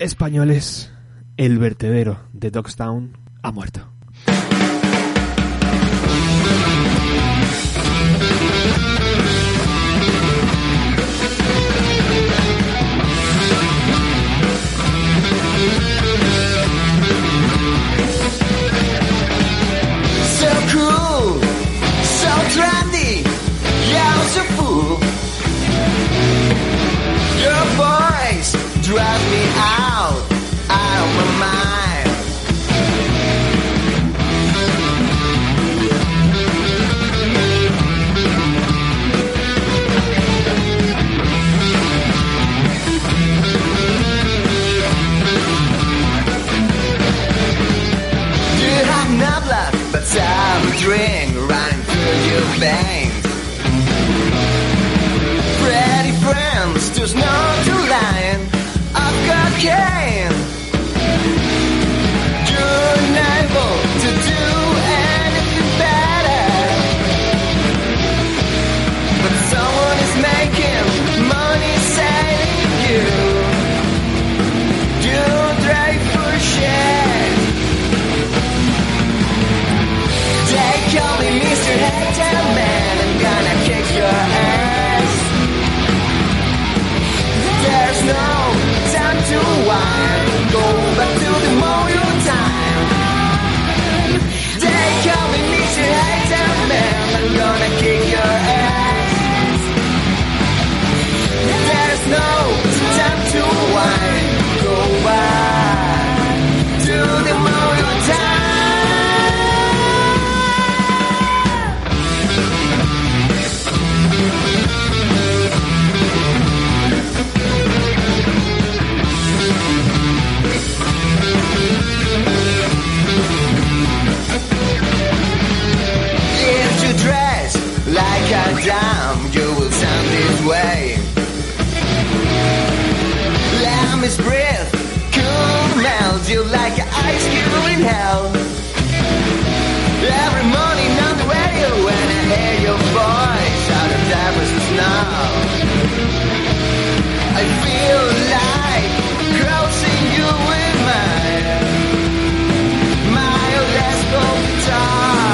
Españoles, el vertedero de Dogstown ha muerto. bangs. Pretty friends, there's no denying. I've got gains. A dime, you will sound this way. Lamb's breath could melt you like ice cube in hell. Every morning on the radio when I hear your voice out of Davos snow, I feel like crossing you with my my lesbo guitar.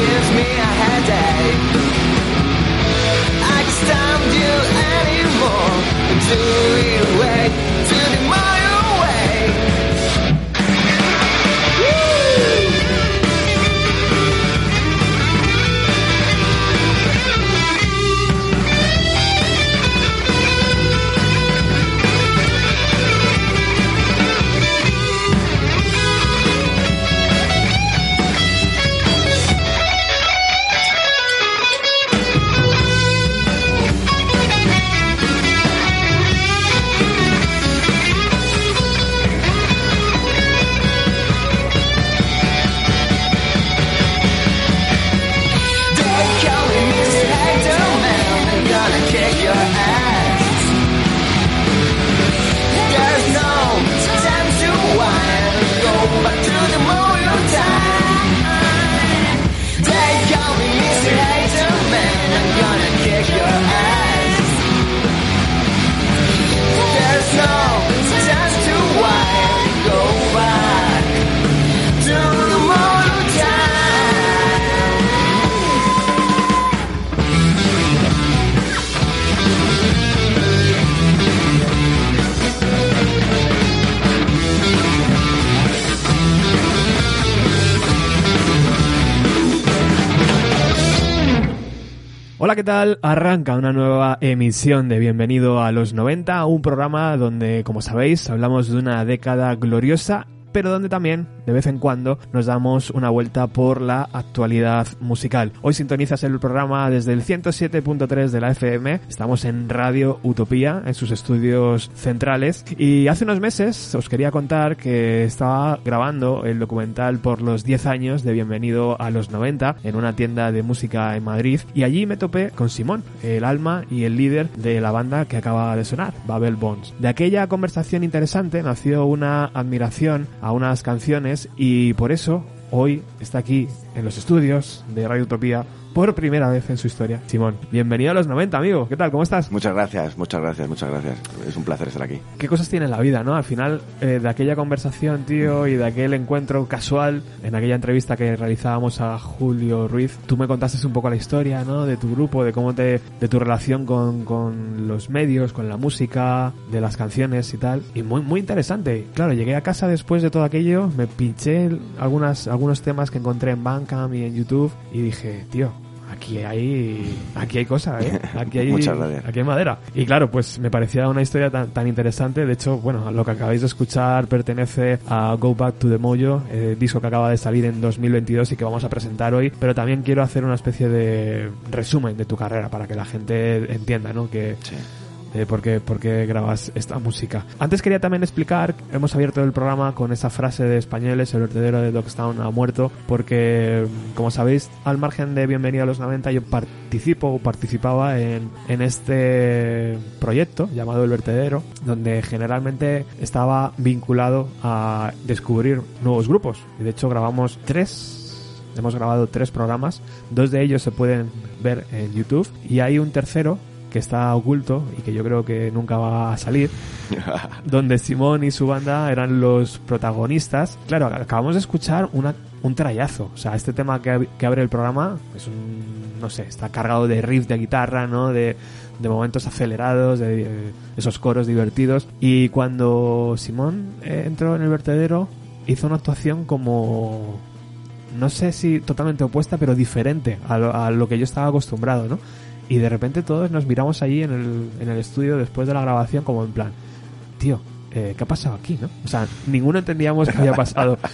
gives me a headache. I can't stand you anymore. Do you wait ¿qué tal? Arranca una nueva emisión de Bienvenido a los 90, un programa donde, como sabéis, hablamos de una década gloriosa, pero donde también de vez en cuando nos damos una vuelta por la actualidad musical. Hoy sintonizas el programa desde el 107.3 de la FM, estamos en Radio Utopía, en sus estudios centrales, y hace unos meses os quería contar que estaba grabando el documental por los 10 años de Bienvenido a los 90 en una tienda de música en Madrid, y allí me topé con Simón, el alma y el líder de la banda que acaba de sonar, Babel Bones. De aquella conversación interesante nació una admiración a unas canciones y por eso hoy está aquí en los estudios de Radio Utopía por primera vez en su historia. Simón, bienvenido a los 90, amigo. ¿Qué tal? ¿Cómo estás? Muchas gracias, muchas gracias, muchas gracias. Es un placer estar aquí. ¿Qué cosas tiene la vida, no? Al final, eh, de aquella conversación, tío, y de aquel encuentro casual, en aquella entrevista que realizábamos a Julio Ruiz, tú me contaste un poco la historia, ¿no? De tu grupo, de cómo te, de tu relación con, con los medios, con la música, de las canciones y tal. Y muy, muy interesante. Claro, llegué a casa después de todo aquello, me pinché algunas, algunos temas que encontré en Bandcamp y en YouTube y dije, tío, aquí hay aquí hay cosas, ¿eh? Aquí hay, aquí hay madera. Y claro, pues me parecía una historia tan, tan interesante. De hecho, bueno, lo que acabáis de escuchar pertenece a Go Back to the Mojo, eh, disco que acaba de salir en 2022 y que vamos a presentar hoy. Pero también quiero hacer una especie de resumen de tu carrera para que la gente entienda, ¿no? Que Sí. Eh, por, qué, por qué grabas esta música. Antes quería también explicar, hemos abierto el programa con esa frase de españoles, el vertedero de Dogstown ha muerto, porque, como sabéis, al margen de Bienvenido a los 90, yo participo o participaba en, en este proyecto llamado El Vertedero, donde generalmente estaba vinculado a descubrir nuevos grupos. Y de hecho grabamos tres Hemos grabado tres programas, dos de ellos se pueden ver en YouTube y hay un tercero que está oculto y que yo creo que nunca va a salir, donde Simón y su banda eran los protagonistas. Claro, acabamos de escuchar una, un trayazo, o sea, este tema que, que abre el programa es un, no sé, está cargado de riff de guitarra, ¿no? De, de momentos acelerados, de, de esos coros divertidos. Y cuando Simón eh, entró en el vertedero, hizo una actuación como no sé si totalmente opuesta, pero diferente a lo, a lo que yo estaba acostumbrado, ¿no? Y de repente todos nos miramos allí en el, en el estudio después de la grabación como en plan, tío, eh, ¿qué ha pasado aquí, no? O sea, ninguno entendíamos qué había pasado.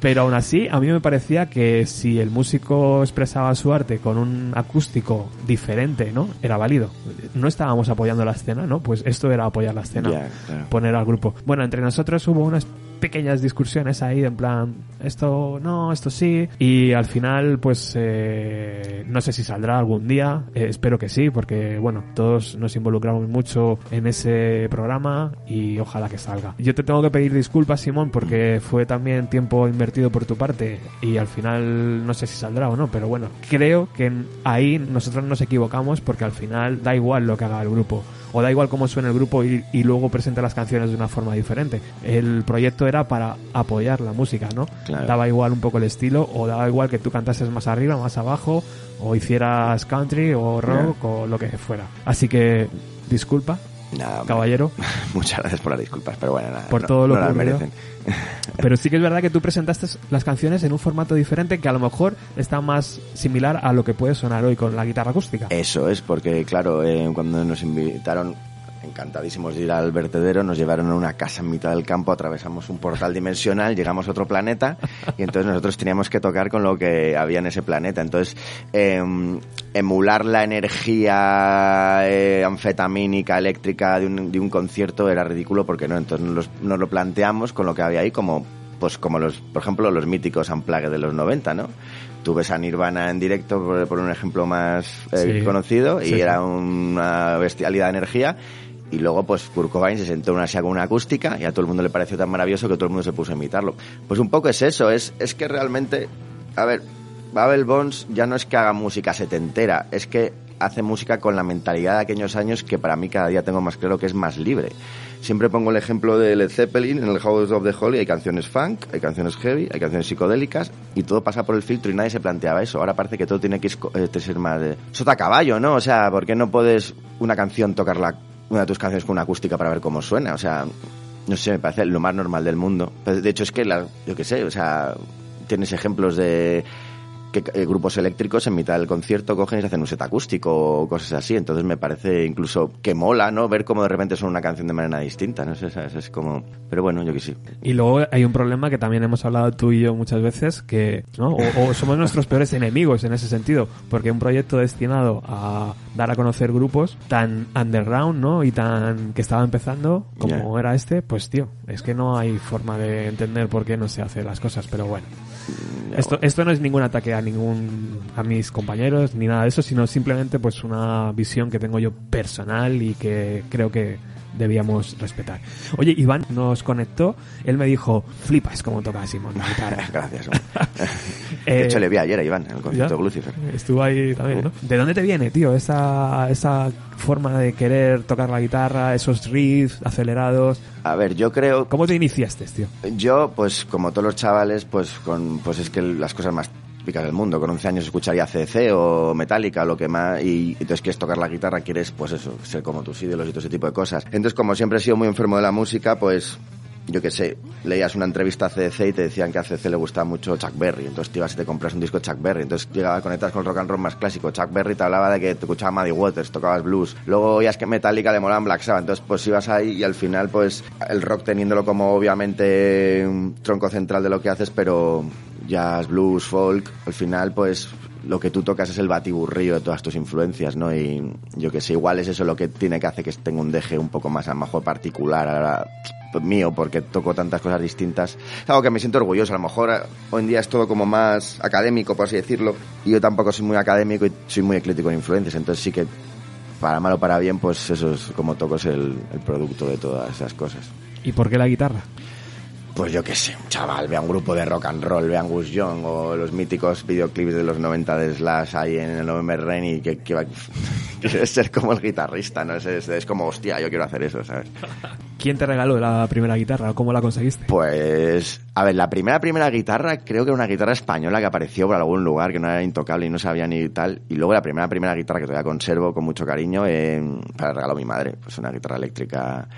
Pero aún así, a mí me parecía que si el músico expresaba su arte con un acústico diferente, ¿no? Era válido. No estábamos apoyando la escena, ¿no? Pues esto era apoyar la escena claro. poner al grupo. Bueno, entre nosotros hubo unas pequeñas discusiones ahí, en plan, esto no, esto sí, y al final, pues, eh, no sé si saldrá algún día, eh, espero que sí, porque, bueno, todos nos involucramos mucho en ese programa y ojalá que salga. Yo te tengo que pedir disculpas, Simón, porque fue también tiempo invertido por tu parte y al final no sé si saldrá o no, pero bueno, creo que ahí nosotros nos equivocamos porque al final da igual lo que haga el grupo o da igual cómo suene el grupo y, y luego presenta las canciones de una forma diferente. El proyecto era para apoyar la música, ¿no? Claro. Daba igual un poco el estilo o daba igual que tú cantases más arriba, más abajo o hicieras country o rock o lo que fuera. Así que disculpa, Nada, caballero, Muchas gracias por las disculpas, pero bueno, nada. Por no- todo lo no las ocurrido. merecen. pero sí que es verdad que tú presentaste las canciones en un formato diferente que a lo mejor está más similar a lo que puede sonar hoy con la guitarra acústica. Eso es, porque claro, eh, cuando nos invitaron, encantadísimos de ir al vertedero, nos llevaron a una casa en mitad del campo, atravesamos un portal dimensional, llegamos a otro planeta y entonces nosotros teníamos que tocar con lo que había en ese planeta. Entonces, eh, emular la energía eh, anfetamínica, eléctrica de un, de un concierto era ridículo porque no, entonces nos, nos lo planteamos con lo que había ahí como pues como los, por ejemplo, los míticos Unplugged de los 90, ¿no? Tú ves a Nirvana en directo, por, por un ejemplo más eh, Sí. conocido, y sí. era una bestialidad de energía. Y luego, pues, Kurt Cobain se sentó en una silla con una acústica y a todo el mundo le pareció tan maravilloso que todo el mundo se puso a imitarlo. Pues un poco es eso, es, es que realmente, a ver, Babel Bones ya no es que haga música setentera, es que hace música con la mentalidad de aquellos años que para mí cada día tengo más claro que es más libre. Siempre pongo el ejemplo de Led Zeppelin en el House of the Holy, hay canciones funk, hay canciones heavy, hay canciones psicodélicas y todo pasa por el filtro y nadie se planteaba eso. Ahora parece que todo tiene que eh, ser más de sota caballo, ¿no? O sea, ¿por qué no puedes una canción tocarla, una de tus canciones con una acústica para ver cómo suena? O sea, no sé, me parece lo más normal del mundo. De hecho, es que, la, yo qué sé, o sea, tienes ejemplos de que eh, grupos eléctricos en mitad del concierto cogen y se hacen un set acústico o cosas así. Entonces me parece incluso que mola, ¿no? Ver cómo de repente son una canción de manera distinta, ¿no? sé, ¿sabes? Es como... Pero bueno, yo que sí. Y luego hay un problema que también hemos hablado tú y yo muchas veces, que ¿no? o, o somos nuestros peores enemigos en ese sentido, porque un proyecto destinado a dar a conocer grupos tan underground, ¿no? Y tan que estaba empezando como era este, pues tío, es que no hay forma de entender por qué no se hace las cosas, pero bueno. Esto, esto no es ningún ataque a ningún a mis compañeros ni nada de eso, sino simplemente pues una visión que tengo yo personal y que creo que debíamos respetar. Oye, Iván nos conectó, él me dijo, flipas como toca Simón la guitarra. Gracias. Eh, de hecho, le vi ayer a Iván en el concierto de Lucifer. Estuvo ahí también, ¿no? ¿De dónde te viene, tío, esa, esa forma de querer tocar la guitarra, esos riffs acelerados? A ver, yo creo ¿Cómo te iniciaste, tío? Yo, pues como todos los chavales, pues con pues es que las cosas más del mundo. Con 11 años escucharía CC o Metallica o lo que más y entonces quieres tocar la guitarra, quieres pues eso, ser como tus ídolos y todo ese tipo de cosas. Entonces, como siempre he sido muy enfermo de la música, pues yo qué sé, leías una entrevista a CDC y te decían que a CDC le gustaba mucho Chuck Berry, entonces te ibas y te compras un disco de Chuck Berry, entonces llegaba a conectar con el rock and roll más clásico. Chuck Berry te hablaba de que te escuchaba Muddy Waters, tocabas blues, luego oías que Metallica le molaban Black Sabbath, entonces pues ibas ahí y al final pues el rock teniéndolo como obviamente un tronco central de lo que haces, pero jazz, blues, folk, al final pues lo que tú tocas es el batiburrillo de todas tus influencias, ¿no? Y yo que sé, igual es eso lo que tiene que hacer que tenga un deje un poco más a lo mejor particular ahora pues, mío, porque toco tantas cosas distintas. Es algo que me siento orgulloso, a lo mejor eh, hoy en día es todo como más académico, por así decirlo, y yo tampoco soy muy académico y soy muy eclético en influencias, entonces sí que para mal o para bien, pues eso es como toco es el producto de todas esas cosas. ¿Y por qué la guitarra? Pues yo qué sé, un chaval, vea un grupo de rock and roll, vea Angus Young o los míticos videoclips de los 90 de Slash ahí en el November Rain y que, que va- quieres ser como el guitarrista, ¿no? Es, es, es como, hostia, yo quiero hacer eso, ¿sabes? ¿Quién te regaló la primera guitarra? ¿Cómo la conseguiste? Pues, a ver, la primera, primera guitarra creo que era una guitarra española que apareció por algún lugar que no era intocable y no sabía ni tal. Y luego la primera, primera guitarra que todavía conservo con mucho cariño eh, para regaló mi madre. Pues una guitarra eléctrica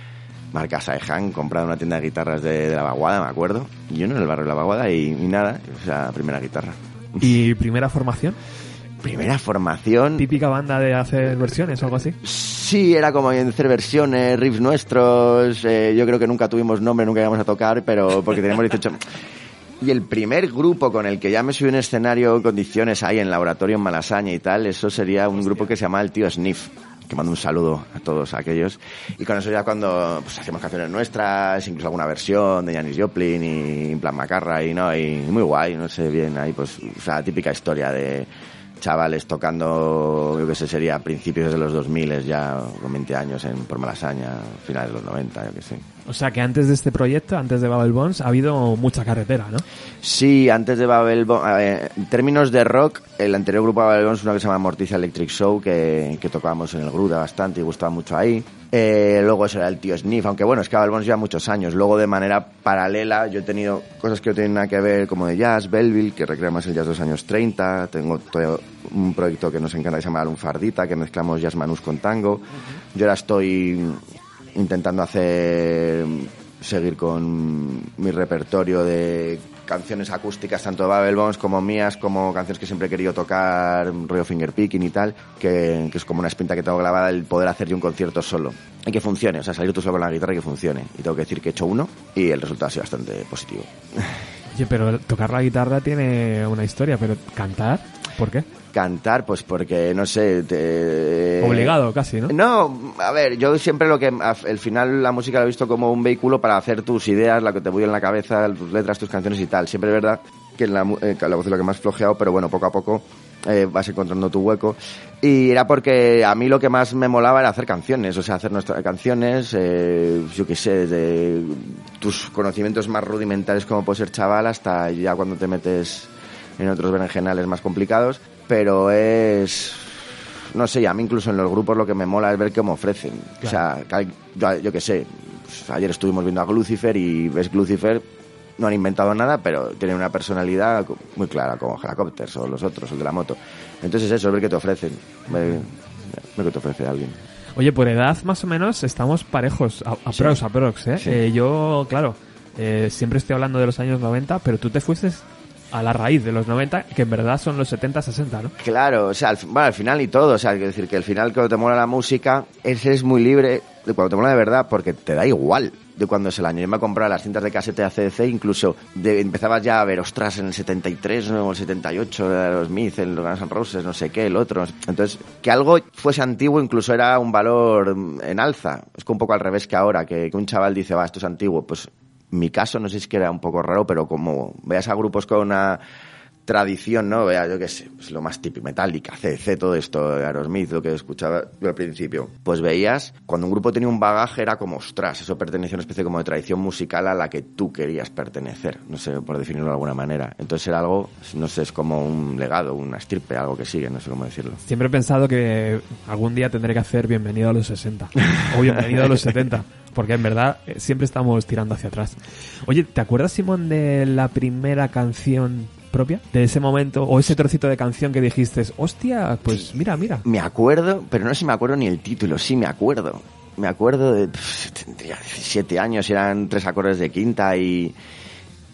marca Saehan, comprada en una tienda de guitarras de, de la Vaguada, me acuerdo. Y yo no en el barrio de la Vaguada y, y nada, o sea, primera guitarra. ¿Y primera formación? Primera formación. ¿Típica banda de hacer versiones o algo así? Sí, era como en hacer versiones, riffs nuestros. eh, yo creo que nunca tuvimos nombre, nunca íbamos a tocar, pero porque teníamos 18. Y el primer grupo con el que ya me subí un escenario en condiciones ahí en laboratorio en Malasaña y tal, eso sería un grupo que se llama El Tío Sniff. Que mando un saludo a todos aquellos. Y con eso ya cuando pues, hacíamos canciones nuestras, incluso alguna versión de Janis Joplin y en plan Macarra y no, y muy guay, no sé bien ahí, pues, o sea, típica historia de chavales tocando, yo que sé, sería a principios de los 2000 ya, con 20 años en, por Malasaña, finales de los 90, yo que sé. O sea que antes de este proyecto, antes de Babel Bones, ha habido mucha carretera, ¿no? Sí, antes de Babel Bo- a ver, en términos de rock, el anterior grupo de Babel Bones es uno que se llama Morticia Electric Show, que, que tocábamos en el Gruda bastante y gustaba mucho ahí. Eh, luego eso era el tío Sniff, aunque bueno, es que Bones lleva muchos años. Luego de manera paralela yo he tenido cosas que no tienen nada que ver, como de jazz, Belleville, que recrea más el jazz de los años 30. Tengo todavía un proyecto que nos encanta que se llama Lunfardita, que mezclamos jazz manús con tango. Yo ahora estoy intentando hacer seguir con mi repertorio de canciones acústicas tanto de Babel Bones como mías como canciones que siempre he querido tocar rollo fingerpicking y tal que, es como una espinta que tengo grabada el poder hacer yo un concierto solo. Y que funcione o sea salir tú solo con la guitarra y que funcione. Y tengo que decir que he hecho uno y el resultado ha sido bastante positivo. Oye, pero tocar la guitarra tiene una historia, pero cantar, ¿por qué? Cantar pues porque no sé te... Obligado casi, ¿no? No, a ver, yo siempre lo que al final la música la he visto como un vehículo para hacer tus ideas, lo que te voy en la cabeza, tus letras, tus canciones y tal. Siempre es verdad que en la, eh, la voz es lo que más flojeado, pero bueno, poco a poco eh, vas encontrando tu hueco. Y era porque a mí lo que más me molaba era hacer canciones, o sea, hacer nuestras canciones, eh, yo qué sé, desde tus conocimientos más rudimentarios como puede ser chaval hasta ya cuando te metes en otros berenjenales más complicados, pero es no sé, a mí incluso en los grupos lo que me mola es ver qué me ofrecen. O sea, yo, qué sé, pues ayer estuvimos viendo a Lucifer y ves Lucifer, no han inventado nada, pero tienen una personalidad muy clara, como Helicopters o los otros, el de la moto. Entonces eso, ver qué te ofrecen, ver, ver qué te ofrece alguien. Oye, por edad más o menos estamos parejos, a- aprox, aprox, ¿eh? Sí. Eh, Yo, claro, eh, siempre estoy hablando de los años 90, pero tú te fuiste a la raíz de los 90, que en verdad son los 70-60, ¿no? Claro, o sea, al, bueno, al final y todo, o sea, quiero decir que al final cuando te mola la música, ese es muy libre de cuando te mola de verdad porque te da igual de cuándo es el año. Yo me he comprado las cintas de casete ACDC, incluso de, empezabas ya a ver, ostras, en el 73 ¿no? o el 78, de los Smith, los Guns N' Roses, no sé qué, el otro. Entonces, que algo fuese antiguo incluso era un valor mm, en alza. Es que un poco al revés que ahora, que, que un chaval dice, va, esto es antiguo, pues mi caso no sé si es que era un poco raro, pero como veas a grupos con una tradición, ¿no? Vea, yo qué sé, pues lo más típico, Metallica, CC, todo esto, Aerosmith, lo que escuchaba yo al principio. Pues veías, cuando un grupo tenía un bagaje era como, ostras, eso pertenecía a una especie como de tradición musical a la que tú querías pertenecer, no sé, por definirlo de alguna manera. Entonces era algo, no sé, es como un legado, una estirpe, algo que sigue, no sé cómo decirlo. Siempre he pensado que algún día tendré que hacer Bienvenido a los 60 o Bienvenido a los 70, porque en verdad eh, siempre estamos tirando hacia atrás. Oye, ¿te acuerdas, Simón, de la primera canción propia? De ese momento, o ese trocito de canción que dijiste, hostia, pues mira, mira. Me acuerdo, pero no sé si me acuerdo ni el título, sí me acuerdo. Me acuerdo de. pff, tendría 17 años, eran tres acordes de quinta y.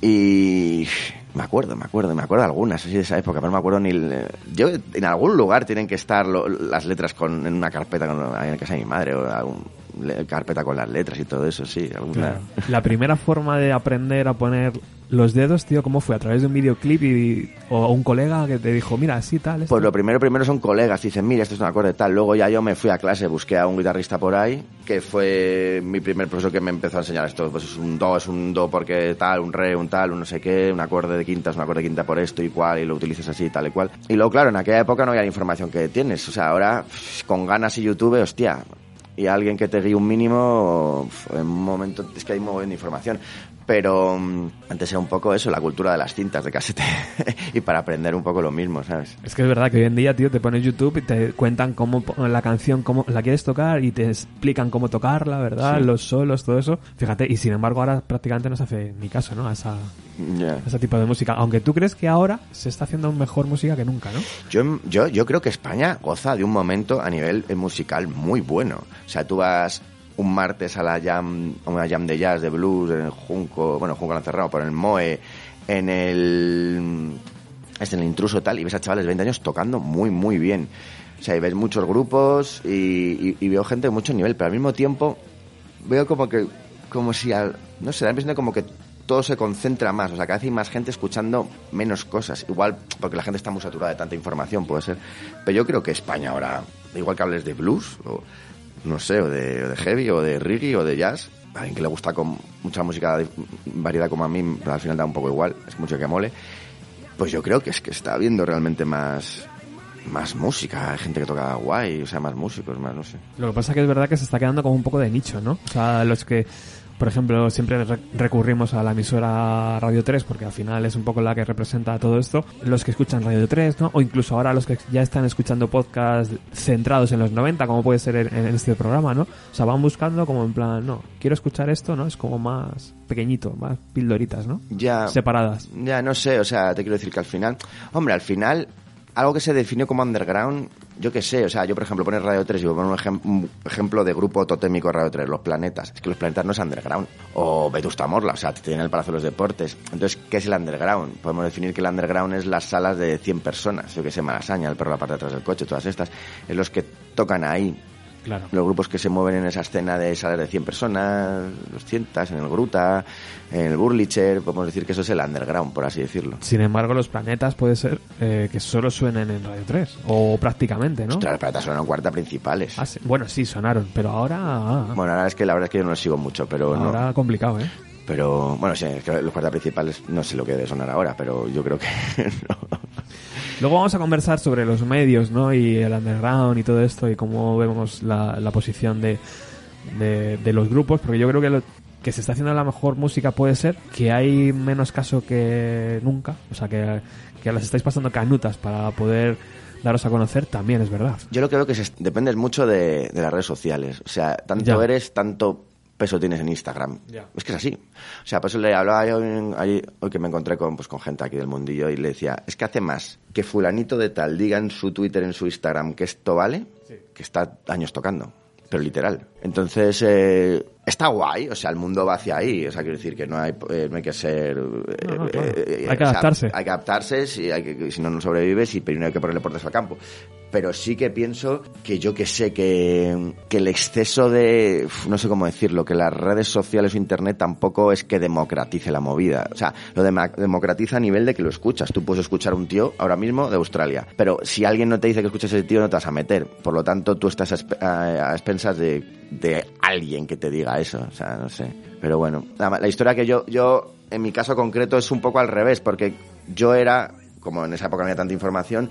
Y. Me acuerdo, me acuerdo, me acuerdo algunas, así de esa época, pero no me acuerdo ni. el- yo, en algún lugar tienen que estar lo- las letras con, en una carpeta con, en casa de mi madre, o algún, carpeta con las letras y todo eso, sí. Alguna, La primera forma de aprender a poner los dedos, tío, ¿cómo fue? ¿A través de un videoclip y, o un colega que te dijo, mira, así, tal? esto"? Pues lo primero, primero son colegas, dicen, mira, esto es un acorde tal. Luego ya yo me fui a clase, busqué a un guitarrista por ahí, que fue mi primer profesor que me empezó a enseñar esto. Pues es un do, es un do porque tal, un re, un tal, un no sé qué, un acorde de quinta, es un acorde de quinta por esto y cual, y lo utilizas así, tal y cual. Y luego, claro, en aquella época no había la información que tienes. O sea, ahora, con ganas y YouTube, hostia, y alguien que te guíe un mínimo, en un momento es que hay un de información. Pero mm, antes era un poco eso, la cultura de las cintas de casete. y para aprender un poco lo mismo, ¿sabes? Es que es verdad que hoy en día, tío, te pones YouTube y te cuentan cómo la canción, cómo la quieres tocar y te explican cómo tocarla, ¿verdad? Sí. Los solos, todo eso. Fíjate, y sin embargo ahora prácticamente no se hace ni caso, ¿no? A, esa, a ese tipo de música. Aunque tú crees que ahora se está haciendo mejor música que nunca, ¿no? Yo, yo, yo creo que España goza de un momento a nivel musical muy bueno. O sea, tú vas un martes a la jam, a una jam de jazz, de blues, en el Junco, bueno, Junco lo han cerrado, por el Moe, en el, es en el intruso tal, y ves a chavales de 20 años tocando muy, muy bien. O sea, y ves muchos grupos y, veo gente de mucho nivel, pero al mismo tiempo veo como que, como si, al, no sé, la impresión como que todo se concentra más, o sea, cada vez hay más gente escuchando menos cosas, igual porque la gente está muy saturada de tanta información, puede ser, pero yo creo que España ahora, igual que hables de blues, o no sé, o de, o de heavy, o de reggae, o de jazz, a alguien que le gusta con mucha música variedad como a mí, al final da un poco igual, es mucho que mole, pues yo creo que es que está habiendo realmente más más música, hay gente que toca guay, o sea, más músicos, más, no sé. Lo que pasa que es verdad que se está quedando como un poco de nicho, ¿no? O sea, los que, por ejemplo, siempre re- recurrimos a la emisora Radio 3 porque al final es un poco la que representa todo esto. Los que escuchan Radio 3, ¿no? O incluso ahora los que ya están escuchando podcasts centrados en los 90, como puede ser en, en este programa, ¿no? O sea, van buscando como en plan, no, quiero escuchar esto, ¿no? Es como más pequeñito, más pildoritas, ¿no? Ya, Separadas. Ya, no sé, o sea, te quiero decir que al final, hombre, al final, algo que se definió como underground, yo qué sé, o sea, yo por ejemplo poner Radio 3 y voy a poner un, ejem- ejemplo de grupo totémico Radio 3, Los Planetas. Es que Los Planetas no es underground. O Vetusta Morla, o sea, tienen el Palacio de los Deportes. Entonces, ¿qué es el underground? Podemos definir que el underground es las salas de 100 personas, yo que sé, Malasaña, el perro la parte de atrás del coche, todas estas, es los que tocan ahí, Claro. los grupos que se mueven en esa escena de salas de 100 personas, 200, en el Gruta, en el Burlicher, podemos decir que eso es el underground, por así decirlo. Sin embargo, los planetas puede ser eh, que solo suenen en Radio 3, o prácticamente, ¿no? Ostras, los planetas son cuarta principales. Ah, sí. Bueno, sí, sonaron, pero ahora... ah, Bueno, ahora es que la verdad es que yo no los sigo mucho, pero ahora no. complicado, ¿eh? Pero bueno, sí, es que los cuarta principales no sé lo que debe sonar ahora, pero yo creo que no. Luego vamos a conversar sobre los medios, ¿no? Y el underground y todo esto y cómo vemos la, la posición de, de, de los grupos, porque yo creo que lo que se está haciendo la mejor música puede ser que hay menos caso que nunca, o sea, que, que las estáis pasando canutas para poder daros a conocer, también es verdad. Yo lo que veo que se, dependes mucho de, de las redes sociales. O sea, tanto Ya. eres, tanto peso tienes en Instagram. Es que es así. O sea, por eso le hablaba yo hoy que me encontré con, pues, con gente aquí del mundillo y le decía, es que hace más que fulanito de tal diga en su Twitter, en su Instagram que esto vale, que está años tocando. pero literal. Entonces, eh, está guay, o sea, el mundo va hacia ahí, o sea, quiero decir que no hay, eh, no hay que ser... eh, No, no, claro. eh, Hay que o sea, adaptarse. hay que adaptarse, si, hay que, si no, no sobrevives y primero hay que ponerle puertas al campo. Pero sí que pienso que yo que sé, que, que el exceso de, no sé cómo decirlo, que las redes sociales o internet tampoco es que democratice la movida. O sea, lo dema- democratiza a nivel de que lo escuchas. Tú puedes escuchar a un tío ahora mismo de Australia. Pero si alguien no te dice que escuches a ese tío, no te vas a meter. Por lo tanto, tú estás a- a expensas de, de alguien que te diga eso. O sea, no sé. Pero bueno, la, la historia que yo, yo, en mi caso concreto, es un poco al revés, porque yo era, como en esa época no había tanta información,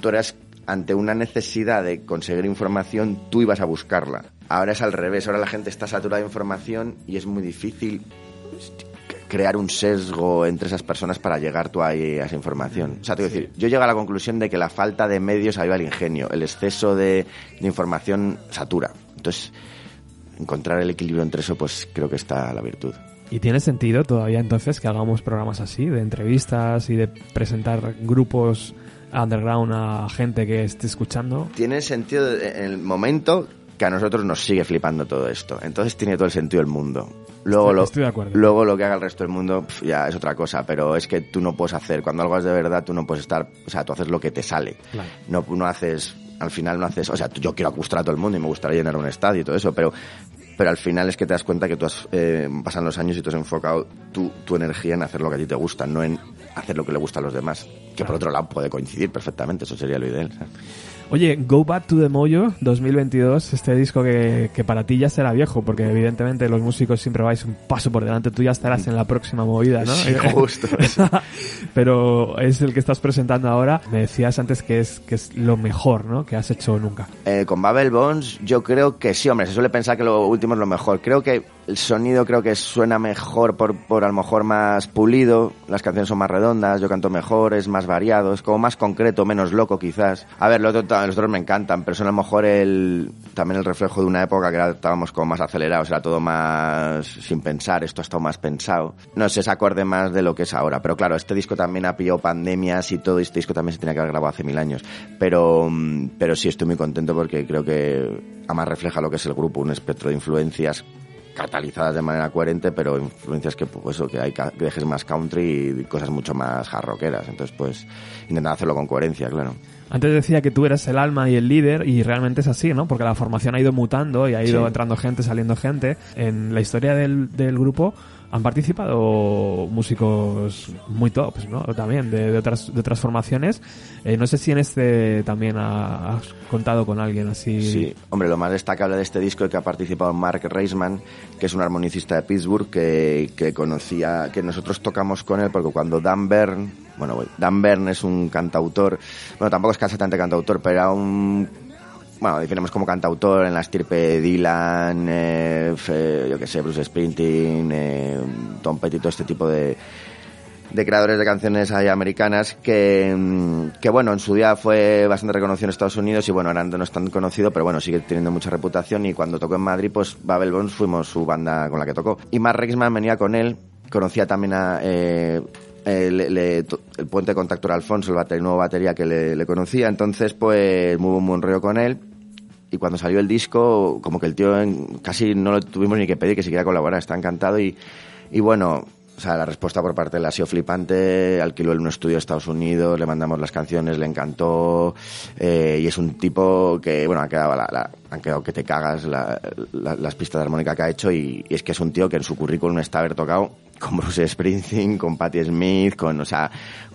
tú eras ante una necesidad de conseguir información, tú ibas a buscarla. Ahora es al revés, ahora la gente está saturada de información y es muy difícil crear un sesgo entre esas personas para llegar tú ahí a esa información. O sea, te quiero decir, yo llego a la conclusión de que la falta de medios ayuda al ingenio, el exceso de, de información satura. Entonces, encontrar el equilibrio entre eso, pues creo que está la virtud. ¿Y tiene sentido todavía entonces que hagamos programas así, de entrevistas y de presentar grupos underground a gente que esté escuchando? Tiene sentido en el momento que a nosotros nos sigue flipando todo esto. Entonces tiene todo el sentido del mundo. Luego Estoy- lo, estoy de acuerdo. luego lo que haga el resto del mundo pf, ya es otra cosa, pero es que tú no puedes hacer, cuando algo es de verdad, tú no puedes estar, o sea, tú haces lo que te sale. Claro. No, no haces, al final no haces, o sea, yo quiero gustar a todo el mundo y me gustaría llenar un estadio y todo eso, pero, pero al final es que te das cuenta que tú has, eh, pasan los años y tú has enfocado tu, tu energía en hacer lo que a ti te gusta, no en hacer lo que le gusta a los demás. Que por otro lado puede coincidir perfectamente, eso sería lo ideal. Oye, Go Back to the Mojo 2022, este disco que, que para ti ya será viejo, porque evidentemente los músicos siempre vais un paso por delante, tú ya estarás en la próxima movida, ¿no? Sí, justo. Pero es el que estás presentando ahora. Me decías antes que es, que es lo mejor, ¿no? Que has hecho nunca. Eh, con Babel Bones yo creo que sí, hombre, se suele pensar que lo último es lo mejor. Creo que el sonido creo que suena mejor por, por a lo mejor más pulido, las canciones son más redondas, yo canto mejor, es más variado, es como más concreto, menos loco quizás. A ver, los otros, me encantan, pero son a lo mejor el, también el reflejo de una época que estábamos como más acelerados, era todo más sin pensar, esto ha estado más pensado. No sé, se acorde más de lo que es ahora, pero claro, este disco también ha pillado pandemias y todo, este disco también se tenía que haber grabado hace mil años. Pero, mm, pero sí estoy muy contento porque creo que además refleja lo que es el grupo, un espectro de influencias catalizadas de manera coherente, pero influencias que, pues eso, que hay dejes más country y cosas mucho más jarroqueras. Entonces, pues, intentar hacerlo con coherencia, claro. Antes decía que tú eras el alma y el líder y realmente es así, ¿no? Porque la formación ha ido mutando y ha ido Sí. entrando gente, saliendo gente. En la historia del, del grupo han participado músicos muy tops, ¿no? También de, de otras, de otras formaciones. Eh, no sé si en este también ha- has contado con alguien así. Sí, hombre, lo más destacable de este disco es que ha participado Mark Reisman, que es un armonicista de Pittsburgh que, que conocía, que nosotros tocamos con él porque cuando Dan Byrne, bueno, Dan Byrne es un cantautor, bueno, tampoco es exactamente cantautor, pero era un bueno, definimos como cantautor en la estirpe Dylan, eh, fe- yo que sé, Bruce Springsteen, eh, Tom Petty, todo este tipo de, de creadores de canciones ahí americanas que, mm, que bueno, en su día fue bastante reconocido en Estados Unidos y bueno, ahora no es tan conocido, pero bueno, sigue teniendo mucha reputación y cuando tocó en Madrid, pues Babel Bones fuimos su banda con la que tocó. Y Mark Rexman venía con él, conocía también a... eh, eh, le- le- to- el puente de contacto era Alfonso, el, bater- el nuevo batería que le, le conocía, entonces pues muy buen rollo con él y cuando salió el disco, como que el tío en- casi no lo tuvimos ni que pedir que siquiera colaborar, está encantado y, y bueno, o sea, la respuesta por parte de él ha sido flipante, alquiló él un estudio de Estados Unidos, le mandamos las canciones, le encantó eh, y es un tipo que, bueno, ha quedado, la, la- han quedado que te cagas la- las pistas de armónica que ha hecho y, y es que es un tío que en su currículum está haber tocado con Bruce Springsteen, con Patti Smith, con, o sea,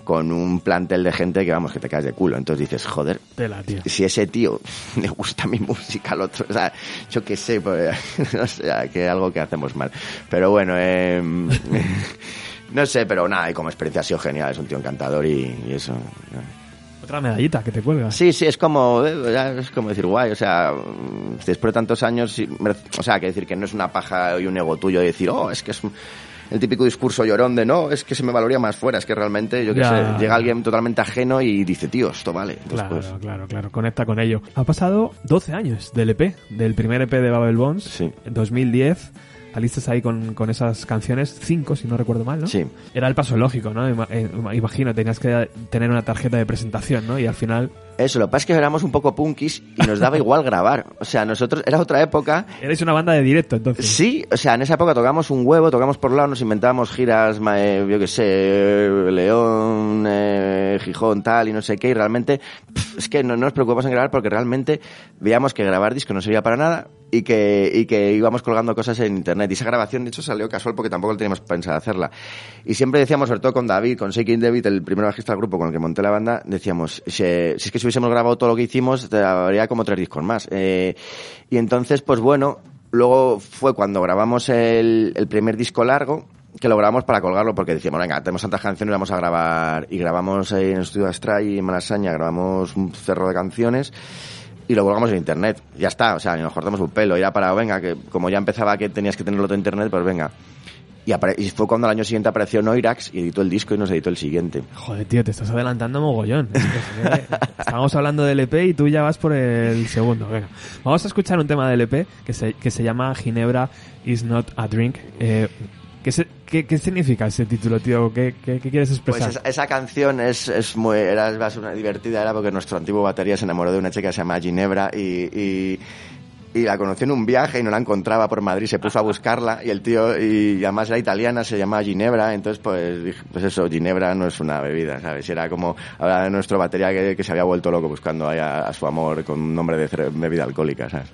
con un plantel de gente que vamos, que te caes de culo. Entonces dices, joder, Tela, tío. si ese tío le gusta mi música al otro, o sea, yo qué sé, pues, no sé, que algo que hacemos mal. Pero bueno, eh, no sé, pero nada, y como experiencia ha sido genial, es un tío encantador y, y eso. Otra medallita que te cuelgas. Sí, sí, es como, eh, es como decir, guay, o sea, mm, después de tantos años, o sea, que decir que no es una paja y un ego tuyo de decir, oh, es que es un- el típico discurso llorón de no, es que se me valoría más fuera, es que realmente, yo qué sé, llega alguien totalmente ajeno y dice, tío, esto vale. Claro, pues, claro, claro, conecta con ello. Ha pasado 12 años del EP, del primer EP de Babel Bones, Sí. en 2010. saliste ahí con, con esas canciones, cinco si no recuerdo mal, ¿no? Sí. Era el paso lógico, ¿no? Eh, imagino, tenías que tener una tarjeta de presentación, ¿no? Y al final Eso, lo que pasa es que éramos un poco punkis y nos daba igual grabar. O sea, nosotros, era otra época. erais una banda de directo, entonces. Sí, o sea, en esa época tocamos un huevo, tocamos por lado, nos inventábamos giras, eh, yo qué sé, León, eh, Gijón, tal, y no sé qué, y realmente, pf, es que no, no nos preocupamos en grabar porque realmente veíamos que grabar disco no servía para nada y que, y que íbamos colgando cosas en internet. Y esa grabación, de hecho, salió casual porque tampoco teníamos pensado hacerla. Y siempre decíamos, sobre todo con David, con Shaking David, el primer bajista del grupo con el que monté la banda, decíamos, si, si es que si hubiésemos grabado todo lo que hicimos, habría como tres discos más. Eh, y entonces, pues bueno, luego fue cuando grabamos el, primer disco largo, que lo grabamos para colgarlo porque decíamos, venga, tenemos tantas canciones, vamos a grabar. Y grabamos en el estudio Astray, en Malasaña, grabamos un cerro de canciones y lo colgamos en internet. Ya está, o sea, ni nos cortamos un pelo. Era para, venga, que como ya empezaba que tenías que tenerlo todo en internet, pues venga. Y, y fue cuando al año siguiente apareció Noirax y editó el disco y nos editó el siguiente. Joder, tío, te estás adelantando mogollón. Estábamos hablando del EP y tú ya vas por el segundo. Venga, vamos a escuchar un tema del EP que se, que se llama Ginebra is not a drink. Eh, ¿qué, se- qué, qué significa ese título, tío? ¿Qué, qué, qué quieres Pues expresar? esa, esa canción es, es muy, era es divertida, era porque nuestro antiguo batería se enamoró de una chica que se llama Ginebra y, y, y la conoció en un viaje y no la encontraba por Madrid, se puso a buscarla y el tío, y además era italiana, se llamaba Ginebra, entonces pues, dije, pues eso, Ginebra no es una bebida, ¿sabes? Era como hablar de nuestro batería que, se había vuelto loco buscando ahí a, a su amor con un nombre de bebida alcohólica, ¿sabes?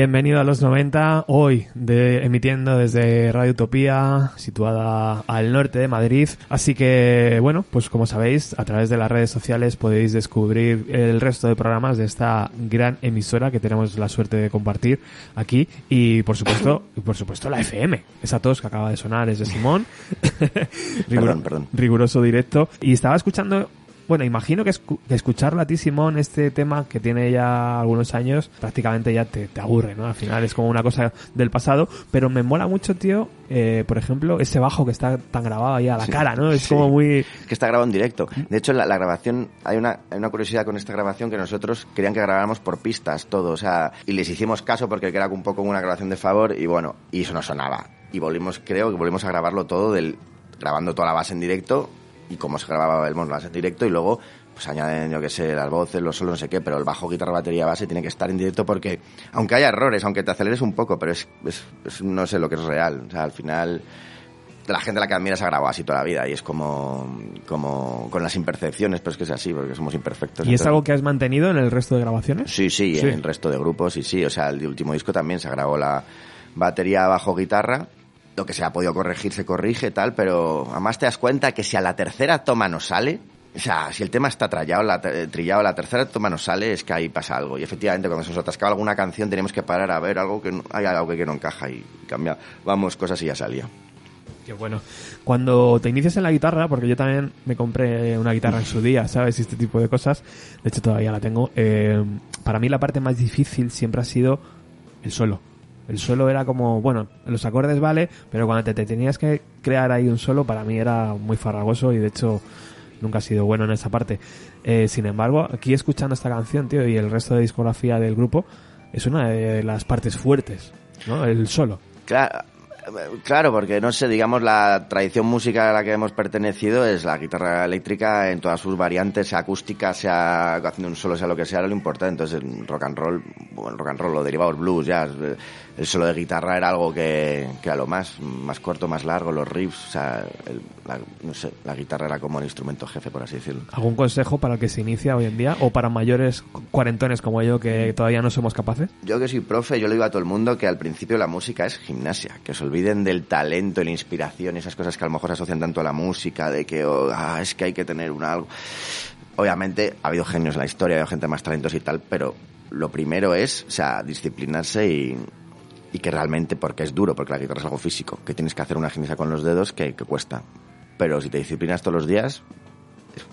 Bienvenido a los 90, hoy de, emitiendo desde Radio Utopía, situada al norte de Madrid. Así que, bueno, pues como sabéis, a través de las redes sociales podéis descubrir el resto de programas de esta gran emisora que tenemos la suerte de compartir aquí. Y por supuesto, y por supuesto la FM. Esa tos que acaba de sonar es de Simón. Perdón, perdón. Riguroso directo. Y estaba escuchando bueno, imagino que, escu- que escucharlo a ti, Simón, este tema que tiene ya algunos años, prácticamente ya te, te aburre, ¿no? Al final es como una cosa del pasado, pero me mola mucho, tío, eh, por ejemplo, ese bajo que está tan grabado ahí a la Sí, cara, ¿no? Es sí. como muy... Que está grabado en directo. De hecho, la, la grabación, hay una, hay una curiosidad con esta grabación que nosotros querían que grabáramos por pistas todo, o sea, y les hicimos caso porque era un poco una grabación de favor y bueno, y eso no sonaba. Y volvimos, creo que volvimos a grabarlo todo del, grabando toda la base en directo y cómo se grababa el la base en directo y luego pues añaden, yo qué sé, las voces, los solos, no sé qué, pero el bajo, guitarra, batería, base tiene que estar en directo porque, aunque haya errores, aunque te aceleres un poco, pero es, es- es- no sé lo que es real. O sea, al final, la gente a la que admiras ha grabado así toda la vida y es como, como con las imperfecciones, pero es que es así, porque somos imperfectos. ¿Y es Entonces- algo que has mantenido en el resto de grabaciones? Sí, sí, Sí. en el resto de grupos y sí. O sea, el último disco también se grabó la batería bajo guitarra. Lo que se ha podido corregir se corrige, tal, pero además te das cuenta que si a la tercera toma no sale, o sea, si el tema está trillado, la, te- trillado, la tercera toma no sale, es que ahí pasa algo. Y efectivamente, cuando se nos atascaba alguna canción, teníamos que parar a ver algo que no, hay algo que no encaja y cambiar. Vamos, cosas y ya salía. Qué bueno. Cuando te inicias en la guitarra, porque yo también me compré una guitarra en su día, ¿sabes? Y este tipo de cosas. De hecho, todavía la tengo. Eh, para mí la parte más difícil siempre ha sido el solo. El solo era como, bueno, los acordes vale, pero cuando te, te tenías que crear ahí un solo, para mí era muy farragoso y de hecho nunca ha sido bueno en esa parte. Eh, sin embargo, aquí escuchando esta canción, tío, y el resto de discografía del grupo, es una de las partes fuertes, ¿no? El solo. Claro, claro, porque no sé, digamos, la tradición musical a la que hemos pertenecido es la guitarra eléctrica en todas sus variantes, sea acústica, sea haciendo un solo, sea lo que sea, lo importante. Entonces, en rock and roll, bueno, rock and roll, lo derivados blues, jazz, eh, el solo de guitarra era algo que, que era lo más, más corto, más largo, los riffs, o sea, el- la, no sé, la guitarra era como el instrumento jefe, por así decirlo. ¿Algún consejo para el que se inicia hoy en día o para mayores cu- cuarentones como yo que todavía no somos capaces? Yo que soy profe, yo le digo a todo el mundo que al principio la música es gimnasia, que se olviden del talento, la inspiración, esas cosas que a lo mejor se asocian tanto a la música, de que oh, ah, es que hay que tener un algo. Obviamente ha habido genios en la historia, ha habido gente más talentosa y tal, pero lo primero es, o sea, disciplinarse y, y que realmente, porque es duro, porque la guitarra es algo físico, que tienes que hacer una gimnasia con los dedos que, que cuesta. Pero si te disciplinas todos los días,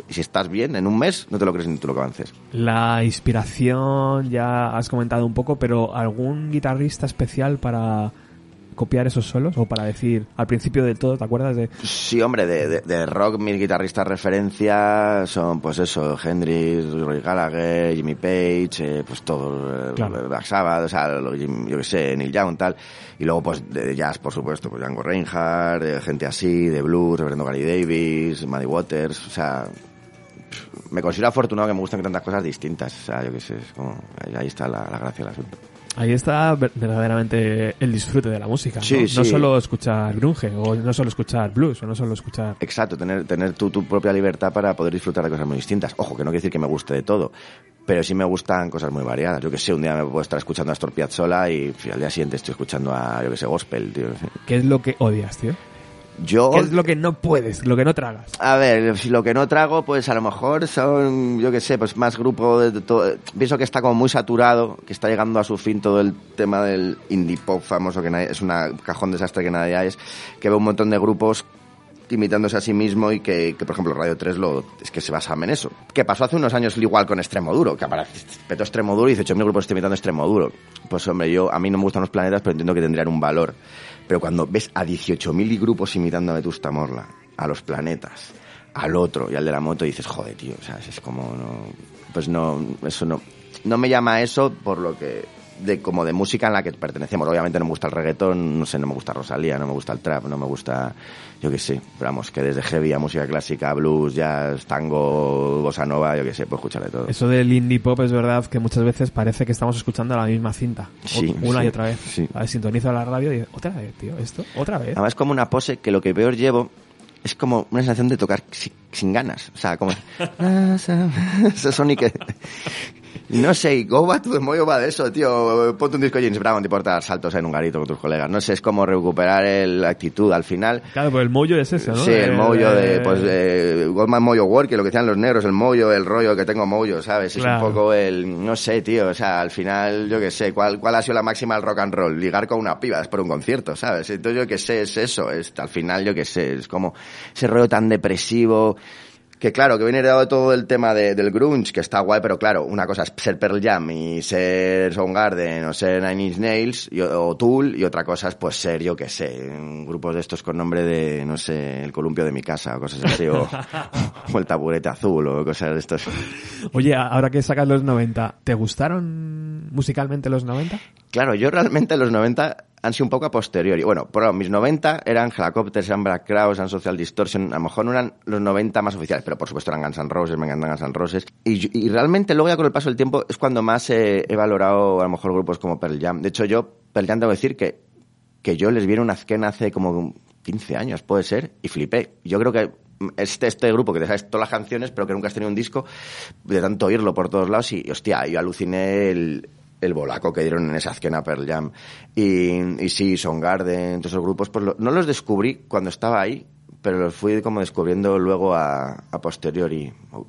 si estás bien, en un mes, no te lo crees ni tú lo que avances. La inspiración ya has comentado un poco, pero ¿algún guitarrista especial para copiar esos solos o para decir al principio de todo, ¿te acuerdas de Sí, hombre, de, de- de rock mis guitarristas referencia son, pues eso, Hendrix, Roy Gallagher, Jimmy Page, eh, pues todo, Claro. Black Sabbath, o sea, lo- yo qué sé, Neil Young, tal. Y luego, pues, de jazz, por supuesto, pues Django Reinhardt, de gente así, de blues, Reverendo Gary Davis, Muddy Waters, o sea, me considero afortunado que me gustan tantas cosas distintas, o sea, yo qué sé, es como, ahí, ahí está la, la gracia del asunto. Ahí está ver- verdaderamente el disfrute de la música. Sí, ¿no? no sí. solo escuchar grunge, o no solo escuchar blues, o no solo escuchar... Exacto, tener, tener tu, tu propia libertad para poder disfrutar de cosas muy distintas. Ojo, que no quiere decir que me guste de todo, pero sí me gustan cosas muy variadas. Yo que sé, un día me puedo estar escuchando a Astor Piazzolla y al día siguiente estoy escuchando a, yo que sé, gospel, tío. ¿Qué es lo que odias, tío? Yo, ¿Qué es lo que no puedes, lo que no tragas? a ver, si lo que no trago, pues a lo mejor son, yo que sé, pues más grupo de, todo. Pienso que está como muy saturado, que está llegando a su fin todo el tema del indie pop famoso, que nadie- es un cajón desastre que nadie es, que veo un montón de grupos imitándose a sí mismo y que, que, por ejemplo Radio 3 lo, es que se basa en eso. Que pasó hace unos años igual con Extremo Duro, que aparece petó Extremo Duro y 18.000 grupos están imitando Extremo Duro. Pues hombre, yo a mí no me gustan los planetas, pero entiendo que tendrían un valor. Pero cuando ves a 18.000 grupos imitando a Vetusta Morla, a los planetas, al otro y al de la moto, dices, joder, tío, o sea, es como, no, pues no, eso no, no me llama a eso por lo que, de como de música en la que pertenecemos. Obviamente no me gusta el reggaetón, no sé, no me gusta Rosalía, no me gusta el trap, no me gusta, yo qué sé, pero vamos, que desde heavy a música clásica, blues, jazz, tango, bossa nova, yo qué sé, puedo escuchar de todo. Eso del indie pop es verdad que muchas veces parece que estamos escuchando la misma cinta. Sí, una sí, y otra vez. sí. A ver, sintonizo la radio y otra vez, tío, esto, otra vez. Además, como una pose que lo que peor llevo es como una sensación de tocar si- sin ganas. O sea, como... Ese sonido que, No sé, y Go Back to the Moyo va de eso, tío. Ponte un disco James Brown a dar saltos en un garito con tus colegas. No sé, es como recuperar el- la actitud al final. Claro, pues el mollo es ese, ¿no? Sí, el Eh, mollo de, eh, pues, de Goldman Moyo Work, lo que decían los negros, el mollo, el rollo que tengo mollo, ¿sabes? Es un poco el, no sé, tío, o sea, al final, yo qué sé, ¿cuál, cuál ha sido la máxima del rock and roll? Ligar con una piba después de un concierto, ¿sabes? Entonces, yo qué sé, es eso, es, al final, yo qué sé, es como ese rollo tan depresivo, que claro, que viene heredado de todo el tema de- del grunge, que está guay, pero claro, una cosa es ser Pearl Jam y ser Soundgarden o ser Nine Inch Nails y- o Tool y otra cosa es pues ser, yo qué sé, grupos de estos con nombre de, no sé, el columpio de mi casa o cosas así, o, o el taburete azul o cosas de estos. Oye, ahora que sacas los 90, ¿te gustaron musicalmente los 90? Claro, yo realmente los 90 han sido un poco a posteriori. Bueno, por mis 90 eran Helicopters, eran Black Crowes, eran Social Distortion. A lo mejor no eran los 90 más oficiales, pero por supuesto eran Guns N' Roses, me encantan Guns N' Roses. Y, y realmente luego ya con el paso del tiempo es cuando más eh, he valorado a lo mejor grupos como Pearl Jam. De hecho, yo, Pearl Jam, debo decir que, que yo les vi en una azquena hace como 15 años, puede ser, y flipé. Yo creo que este, este grupo que te sabes todas las canciones, pero que nunca has tenido un disco, de tanto oírlo por todos lados, y hostia, yo aluciné el, el bolaco que dieron en esa azquena Pearl Jam. Y, y sí, Soundgarden, todos esos grupos, pues lo- no los descubrí cuando estaba ahí, pero los fui como descubriendo luego a, a posteriori. Por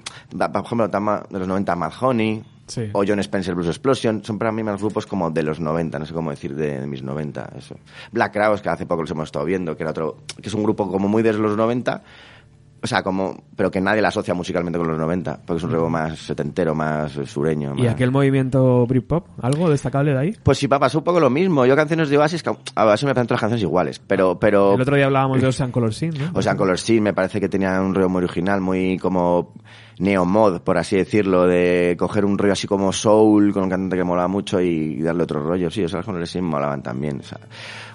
ejemplo, de los 90 Mad Honey, Sí. o John Spencer Blues Explosion, son para mí más grupos como de los 90, no sé cómo decir de, de mis 90, eso. Black Crowes, que hace poco los hemos estado viendo, que era otro, que es un grupo como muy de los 90, o sea, como, pero que nadie la asocia musicalmente con los 90, porque es un grupo más setentero, más eh, sureño. ¿Y más- aquel movimiento Britpop? ¿Algo destacable de ahí? Pues sí, pa, pasó un poco lo mismo. Yo canciones de Oasis, que a Oasis me parecen todas las canciones iguales, pero, pero, El otro día hablábamos de Ocean Color Scene, ¿no? o sea, Color Scene me parece que tenía un rollo muy original, muy como neo-mod, por así decirlo, de coger un rollo así como soul con un cantante que molaba mucho y darle otro rollo. Sí, o sea, las Color Scene molaban también. O, sea,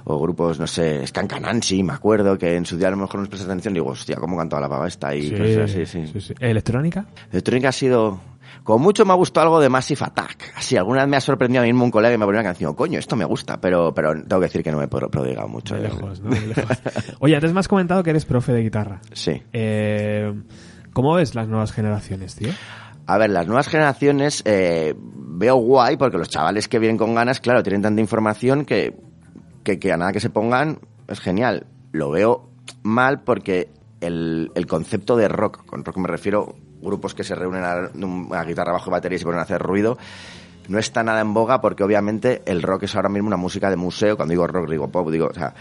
o grupos, no sé, Skankanansi, me acuerdo, que en su día a lo mejor no les presté atención y digo, hostia, cómo cantaba la pava esta y cosas así, sí. sí, sí. ¿Electrónica? Electrónica ha sido... Con mucho me ha gustado algo de Massive Attack. Así, alguna vez me ha sorprendido a mí mismo un colega y me ponía una canción. Coño, esto me gusta, pero, pero tengo que decir que no me he pro- prodigado mucho. De eh. lejos, ¿no? De lejos. Oye, antes me has comentado que eres profe de guitarra. Sí. Eh, ¿Cómo ves las nuevas generaciones, tío? A ver, las nuevas generaciones eh, veo guay porque los chavales que vienen con ganas, claro, tienen tanta información que, que, a nada que se pongan es genial. Lo veo mal porque el, el concepto de rock, con rock me refiero grupos que se reúnen a, guitarra bajo batería y se ponen a hacer ruido, no está nada en boga porque obviamente el rock es ahora mismo una música de museo. Cuando digo rock digo pop, digo, o sea,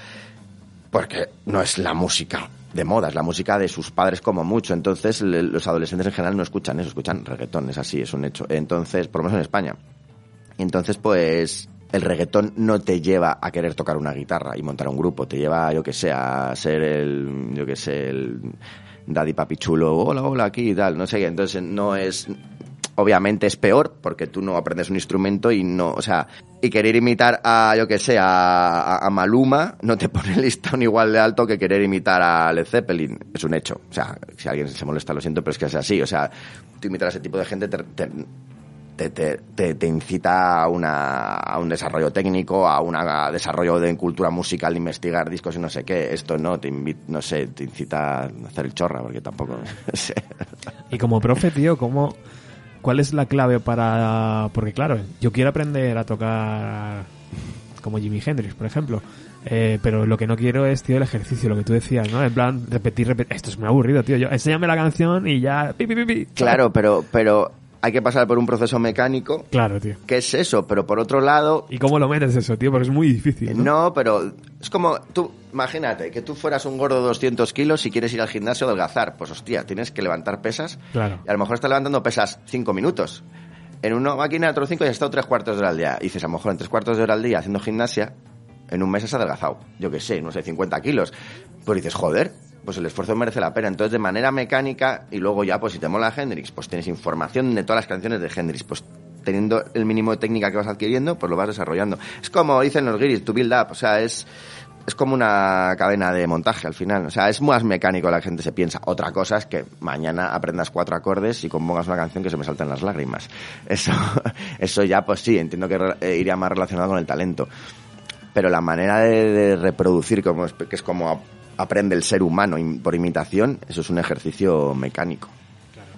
porque no es la música de moda, es la música de sus padres como mucho. Entonces, los adolescentes en general no escuchan eso, escuchan reggaetón, es así, es un hecho. Entonces, por lo menos en España. Entonces, pues, el reggaetón no te lleva a querer tocar una guitarra y montar un grupo, te lleva, yo que sé, a ser el, yo que sé, el daddy papi chulo, hola, hola, aquí y tal, no sé qué. Entonces, no es, obviamente es peor porque tú no aprendes un instrumento y no, o sea, y querer imitar a, yo que sé, a, Maluma no te pone el listón igual de alto que querer imitar a Led Zeppelin. Es un hecho. O sea, si alguien se molesta, lo siento, pero es que es así. O sea, tú imitar a ese tipo de gente te, incita a, una, a un desarrollo técnico, a un desarrollo de cultura musical, de investigar discos y no sé qué. Esto no, te invi- no sé, te incita a hacer el chorra, porque tampoco sé. Y como profe, tío, ¿cómo, ¿cuál es la clave para...? Porque claro, yo quiero aprender a tocar como Jimi Hendrix, por ejemplo. Eh, pero lo que no quiero es, tío, el ejercicio, lo que tú decías, ¿no? En plan, repetir, repetir. Esto es muy aburrido, tío. Yo, enséñame la canción y ya... pi, pi, pi. Claro, pero, pero hay que pasar por un proceso mecánico. Claro, tío. ¿Qué es eso? Pero por otro lado, ¿Y cómo lo metes eso, tío? Porque es muy difícil, ¿no? no, pero es como tú, imagínate que tú fueras un gordo de 200 kilos y quieres ir al gimnasio a adelgazar. Pues hostia, tienes que levantar pesas Claro. y a lo mejor estás levantando pesas 5 minutos. En una máquina de otros 5 y has estado 3 cuartos de hora al día. Y dices, a lo mejor en 3 cuartos de hora al día haciendo gimnasia, en un mes has adelgazado. Yo qué sé, no sé, 50 kilos. Pues dices, joder, pues el esfuerzo merece la pena. Entonces, de manera mecánica, y luego ya, pues si te mola Hendrix, pues tienes información de todas las canciones de Hendrix. Pues teniendo el mínimo de técnica que vas adquiriendo, pues lo vas desarrollando. Es como dicen los guiris, to build up, o sea, es, es como una cadena de montaje al final. O sea, es más mecánico la gente se piensa. Otra cosa es que mañana aprendas cuatro acordes y compongas una canción que se me salten las lágrimas. Eso, eso ya, pues sí, entiendo que eh, iría más relacionado con el talento. Pero la manera de, de reproducir, como que es como aprende el ser humano por imitación, eso es un ejercicio mecánico.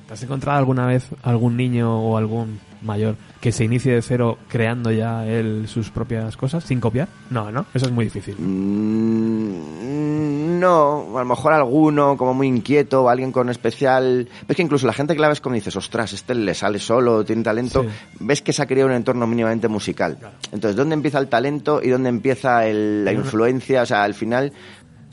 ¿Te has encontrado alguna vez algún niño o algún mayor que se inicie de cero creando ya él sus propias cosas sin copiar? No, ¿no? Eso es muy difícil. Mm, no, a lo mejor alguno como muy inquieto o alguien con especial... Ves que incluso la gente que la ves como dices, ostras, este le sale solo, tiene talento, Sí. ves que se ha creado un entorno mínimamente musical. Entonces, ¿dónde empieza el talento y dónde empieza el- la influencia? O sea, al final...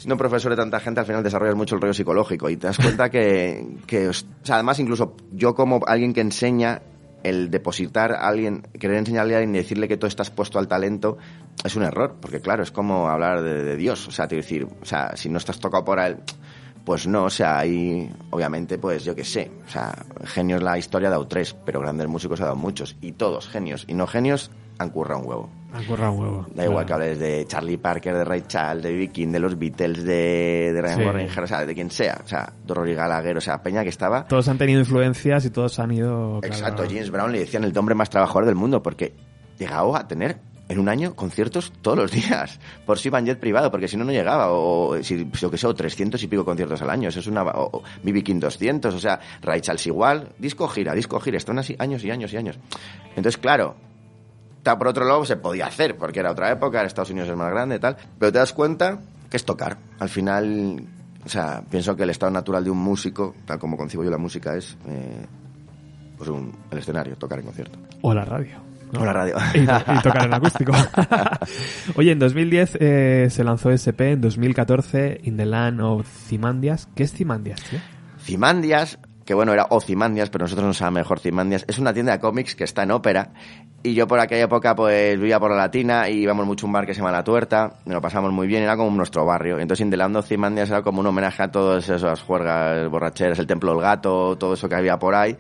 Siendo profesor de tanta gente, al final desarrollas mucho el rollo psicológico y te das cuenta que, que o sea, además incluso yo como alguien que enseña, el depositar a alguien, querer enseñarle a alguien y decirle que tú estás puesto al talento es un error, porque claro, es como hablar de, de Dios, o sea, te decir, o sea, si no estás tocado por él, pues no, o sea, ahí obviamente, pues yo qué sé, o sea, genios la historia ha dado tres, pero grandes músicos ha dado muchos, y todos genios y no genios han currado un huevo. Huevo. Da igual que hables de Charlie Parker, de Ray Charles, de B.B. King, de los Beatles, de, de Ryan Sí. Warringer, o sea, de quien sea, o sea, Rory Gallagher, o sea, Peña que estaba... Todos han tenido influencias y todos han ido... claro. Exacto, James Brown le decían el hombre más trabajador del mundo porque llegaba a tener en un año conciertos todos los días por Van Jet privado porque si no no llegaba o si yo que sé o 300 y pico conciertos al año eso es una o, o BB King 200 o sea Ray Charles igual disco gira disco gira están así años y años y años entonces claro por otro lado se podía hacer porque era otra época Estados Unidos es más grande y tal pero te das cuenta que es tocar al final o sea pienso que el estado natural de un músico tal como concibo yo la música es eh, pues un, el escenario, tocar en concierto. O la radio. ¿no? O la radio. Y tocar en acústico. Oye, en 2010 eh, se lanzó SP, en 2014 In the Land of Cimandias. ¿Qué es Cimandias, tío? Cimandias, que bueno, era Ocimandias, pero nosotros nos llama mejor Cimandias, es una tienda de cómics que está en ópera. Y yo por aquella época pues vivía por la Latina y íbamos mucho a un bar que se llama La Tuerta, y lo pasamos muy bien, era como nuestro barrio. Entonces Indelando Cimandias era como un homenaje a todas esas juergas borracheras, el Templo del Gato, todo eso que había por ahí.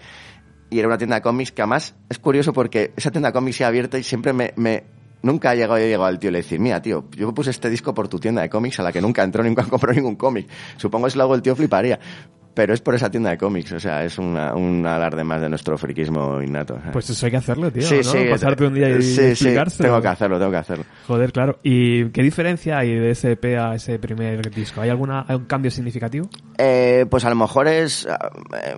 Y era una tienda de cómics que además es curioso porque esa tienda de cómics se ha abierto y siempre me... me Nunca ha llegado, yo he llegado al tío y le decir, mira, tío, yo puse este disco por tu tienda de cómics a la que nunca entró, nunca compró ningún cómic. Supongo que si lo hago el tío fliparía. Pero es por esa tienda de cómics, o sea, es una- un alarde más de nuestro friquismo innato. Pues eso hay que hacerlo, tío. sí, ¿no? sí. Pasarte un día y sí, sí, explicárselo. tengo que hacerlo, tengo que hacerlo. Joder, claro. ¿Y qué diferencia hay de ese EP a ese primer disco? ¿Hay alguna hay un cambio significativo? Eh, pues a lo mejor es... eh,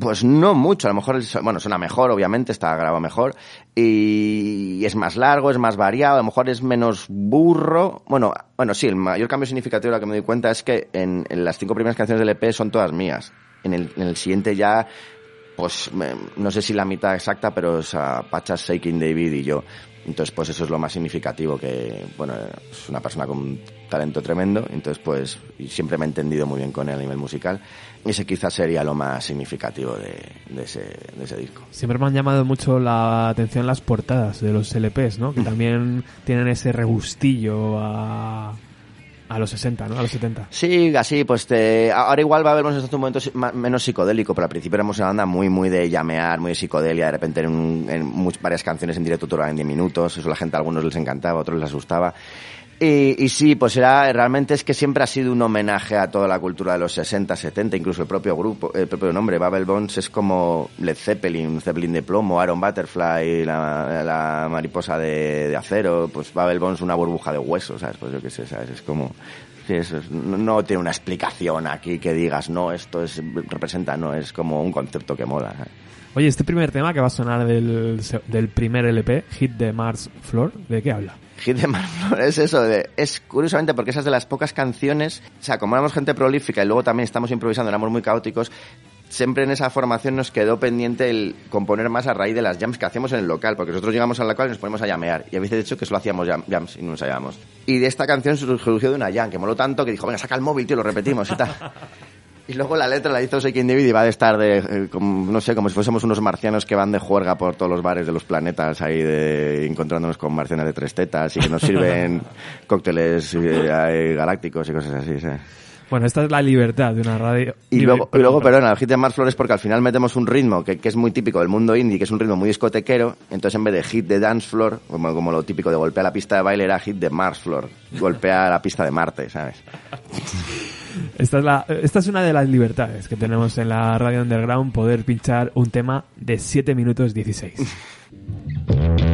pues no mucho, a lo mejor, bueno, suena mejor, obviamente, está grabado mejor, y es más largo, es más variado, a lo mejor es menos burro. Bueno, bueno, sí, el mayor cambio significativo de lo que me doy cuenta es que en, en las cinco primeras canciones del EP son todas mías. En el, en el siguiente ya, pues no sé si la mitad exacta, pero es a Pachas, Shaking David y yo. Entonces, pues eso es lo más significativo, que, bueno, es una persona con talento tremendo, entonces, pues, siempre me he entendido muy bien con él a nivel musical. Y ese quizás sería lo más significativo de, de ese, de ese disco. Siempre me han llamado mucho la atención las portadas de los LPs, ¿no? Que también tienen ese regustillo a, a los 60, ¿no? A los 70. Sí, así, pues te, ahora igual va a haber momentos ma- menos psicodélico, pero al principio éramos una banda muy, muy de llamear, muy de psicodelia, de repente en, un- varias canciones en directo duraban 10 minutos, eso la gente a algunos les encantaba, a otros les asustaba. Y, y sí, pues era, realmente es que siempre ha sido un homenaje a toda la cultura de los 60, 70, incluso el propio grupo, el propio nombre, Babel Bones es como Led Zeppelin, Zeppelin de plomo, Aaron Butterfly, la, la mariposa de, de acero, pues Babel Bones una burbuja de hueso, ¿sabes? Pues yo qué sé, ¿sabes? Es como... Sí, eso es- no, tiene una explicación aquí que digas, no, esto es representa, no, es como un concepto que mola. ¿sabes? Oye, este primer tema que va a sonar del, del primer LP, Hit de Mars Floor, ¿de qué habla? Hit de Marflor es eso, de, es curiosamente porque esas de las pocas canciones, o sea, como éramos gente prolífica y luego también estamos improvisando, éramos muy caóticos, siempre en esa formación nos quedó pendiente el componer más a raíz de las jams que hacíamos en el local, porque nosotros llegamos al local y nos ponemos a llamear, y a veces de hecho que solo hacíamos jam- jams y no nos hallábamos. Y de esta canción surgió de una jam que moló tanto que dijo, venga, saca el móvil, tío, lo repetimos y tal. Y luego la letra la hizo Shaking David y va de estar de, eh, como, no sé, como si fuésemos unos marcianos que van de juerga por todos los bares de los planetas ahí de, encontrándonos con marcianas de tres tetas y que nos sirven cócteles eh, galácticos y cosas así, ¿sabes? Bueno, esta es la libertad de una radio. Y luego, y luego, perdona, el hit de Mars Flores porque al final metemos un ritmo que, que es muy típico del mundo indie, que es un ritmo muy discotequero, entonces en vez de hit de dance floor, como, como lo típico de golpear la pista de baile, era hit de Mars Floor, golpea la pista de Marte, ¿sabes? Esta es, una de las libertades que tenemos en la radio underground, poder pinchar un tema de 7 minutos 16.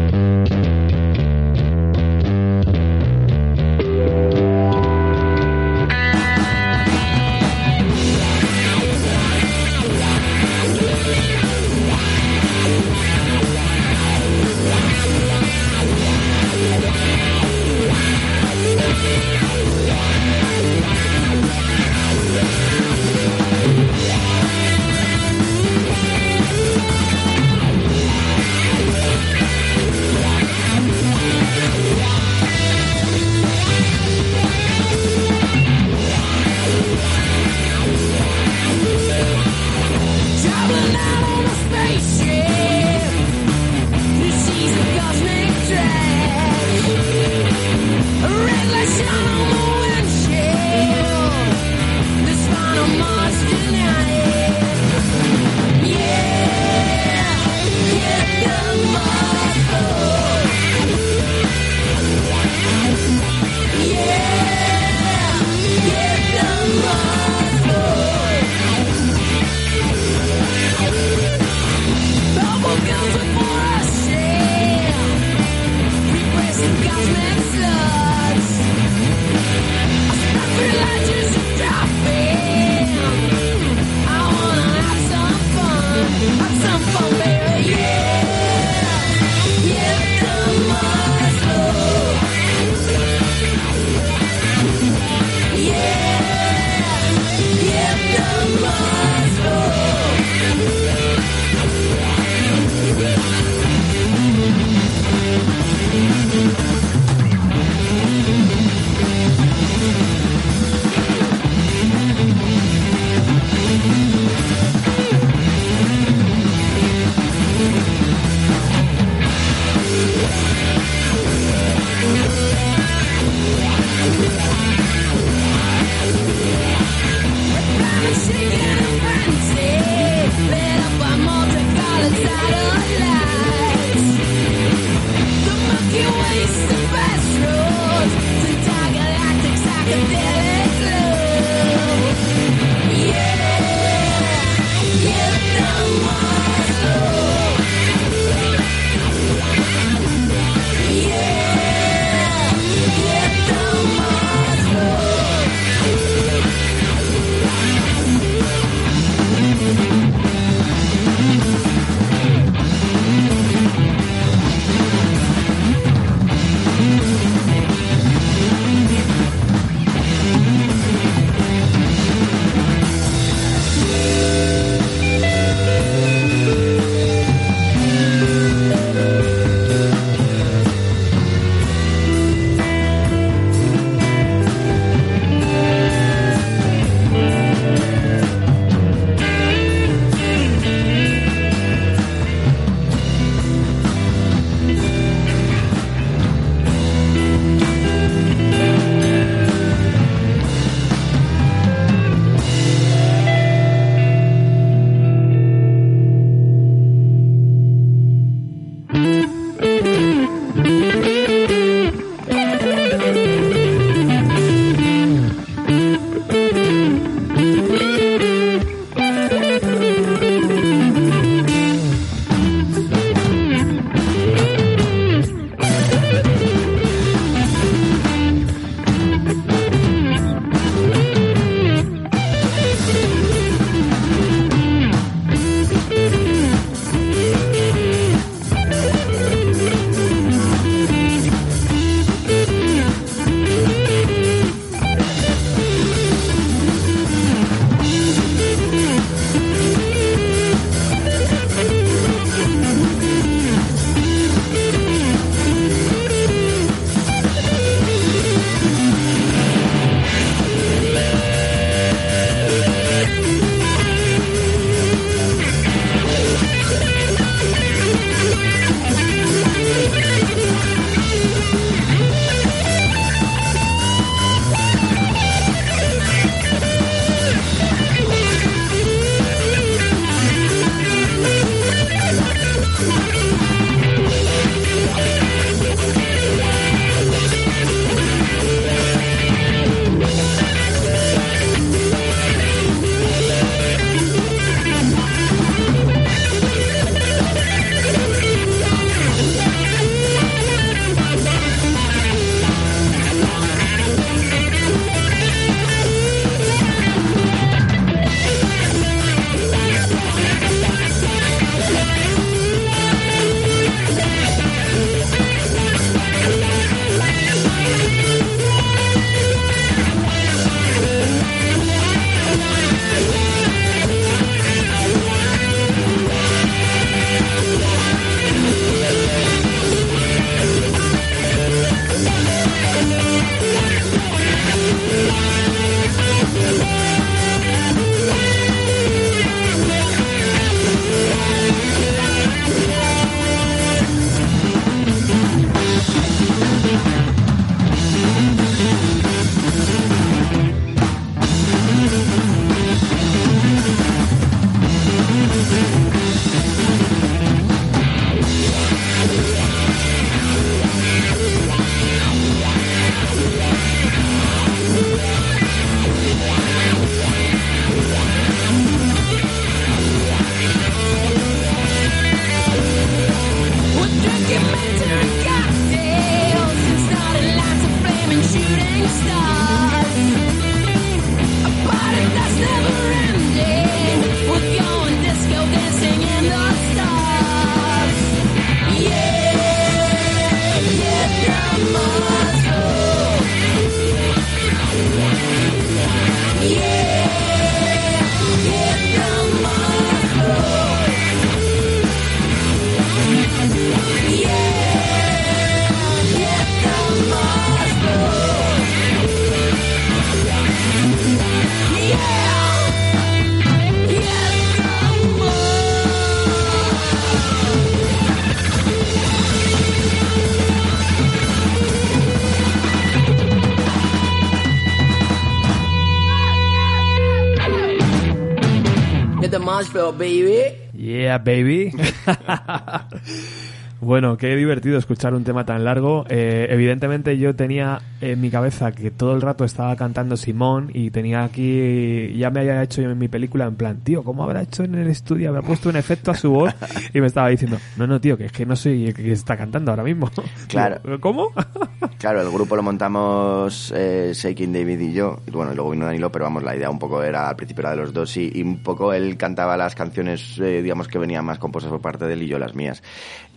baby. Yeah, baby. Bueno, qué divertido escuchar un tema tan largo. Eh, evidentemente yo tenía en mi cabeza que todo el rato estaba cantando Simón y tenía aquí, ya me había hecho yo en mi película en plan, tío, ¿cómo habrá hecho en el estudio? Habrá puesto un efecto a su voz y me estaba diciendo, no, no, tío, que es que no soy el que está cantando ahora mismo. Claro. ¿Cómo? Claro, el grupo lo montamos eh, Shaking David y yo, y bueno, y luego vino Danilo, pero vamos, la idea un poco era, al principio era de los dos, y, y un poco él cantaba las canciones, eh, digamos, que venían más compuestas por parte de él y yo las mías.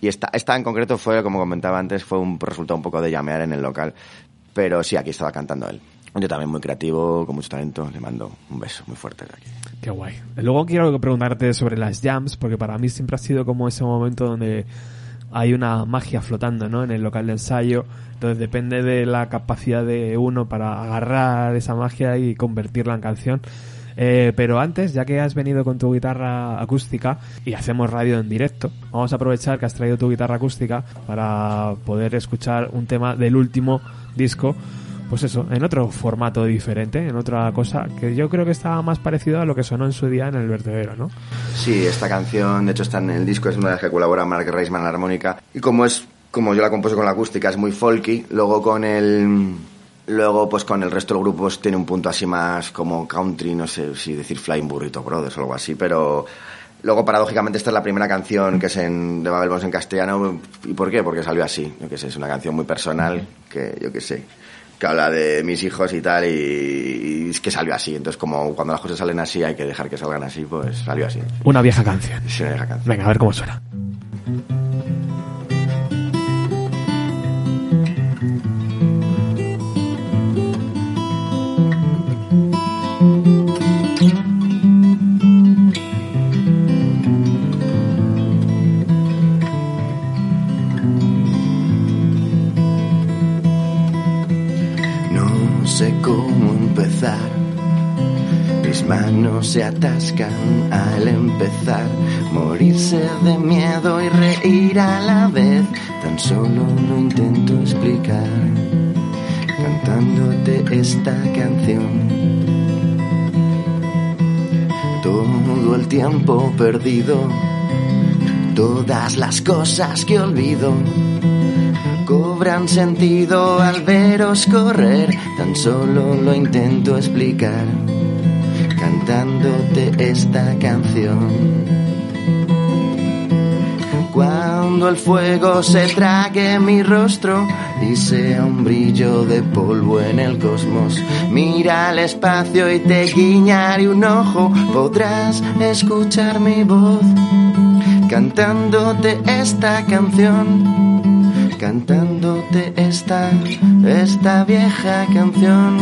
Y esta, esta en concreto fue, como comentaba antes, fue un resultado un poco de llamear en el local, pero sí, aquí estaba cantando él. Yo también muy creativo, con mucho talento, le mando un beso muy fuerte de aquí. Qué guay. Luego quiero preguntarte sobre las jams, porque para mí siempre ha sido como ese momento donde hay una magia flotando, ¿no? En el local de ensayo. Entonces depende de la capacidad de uno para agarrar esa magia y convertirla en canción. Eh, pero antes, ya que has venido con tu guitarra acústica y hacemos radio en directo, vamos a aprovechar que has traído tu guitarra acústica para poder escuchar un tema del último disco pues eso, en otro formato diferente, en otra cosa que yo creo que estaba más parecido a lo que sonó en su día en el vertedero, ¿no? Sí, esta canción, de hecho, está en el disco, es una de las que colabora Mark Reisman en la armónica. Y como es, como yo la compuse con la acústica, es muy folky, luego con el. Luego, pues con el resto del grupo pues, tiene un punto así más como country, no sé si decir Flying Burrito Brothers o algo así, pero. Luego, paradójicamente, esta es la primera canción que es en, de Babel Bones en castellano. ¿Y por qué? Porque salió así. Yo qué sé, es una canción muy personal que, yo qué sé, que habla de mis hijos y tal, y, y es que salió así. Entonces, como cuando las cosas salen así, hay que dejar que salgan así, pues salió así. Una vieja canción. Es una vieja canción. Venga, a ver cómo suena. Manos se atascan al empezar. Morirse de miedo y reír a la vez. Tan solo lo intento explicar. Cantándote esta canción. Todo el tiempo perdido. Todas las cosas que olvido cobran sentido al veros correr. Tan solo lo intento explicar cantándote esta canción. Cuando el fuego se trague mi rostro y sea un brillo de polvo en el cosmos, mira al espacio y te guiñaré un ojo, podrás escuchar mi voz cantándote esta canción cantándote esta, esta vieja canción.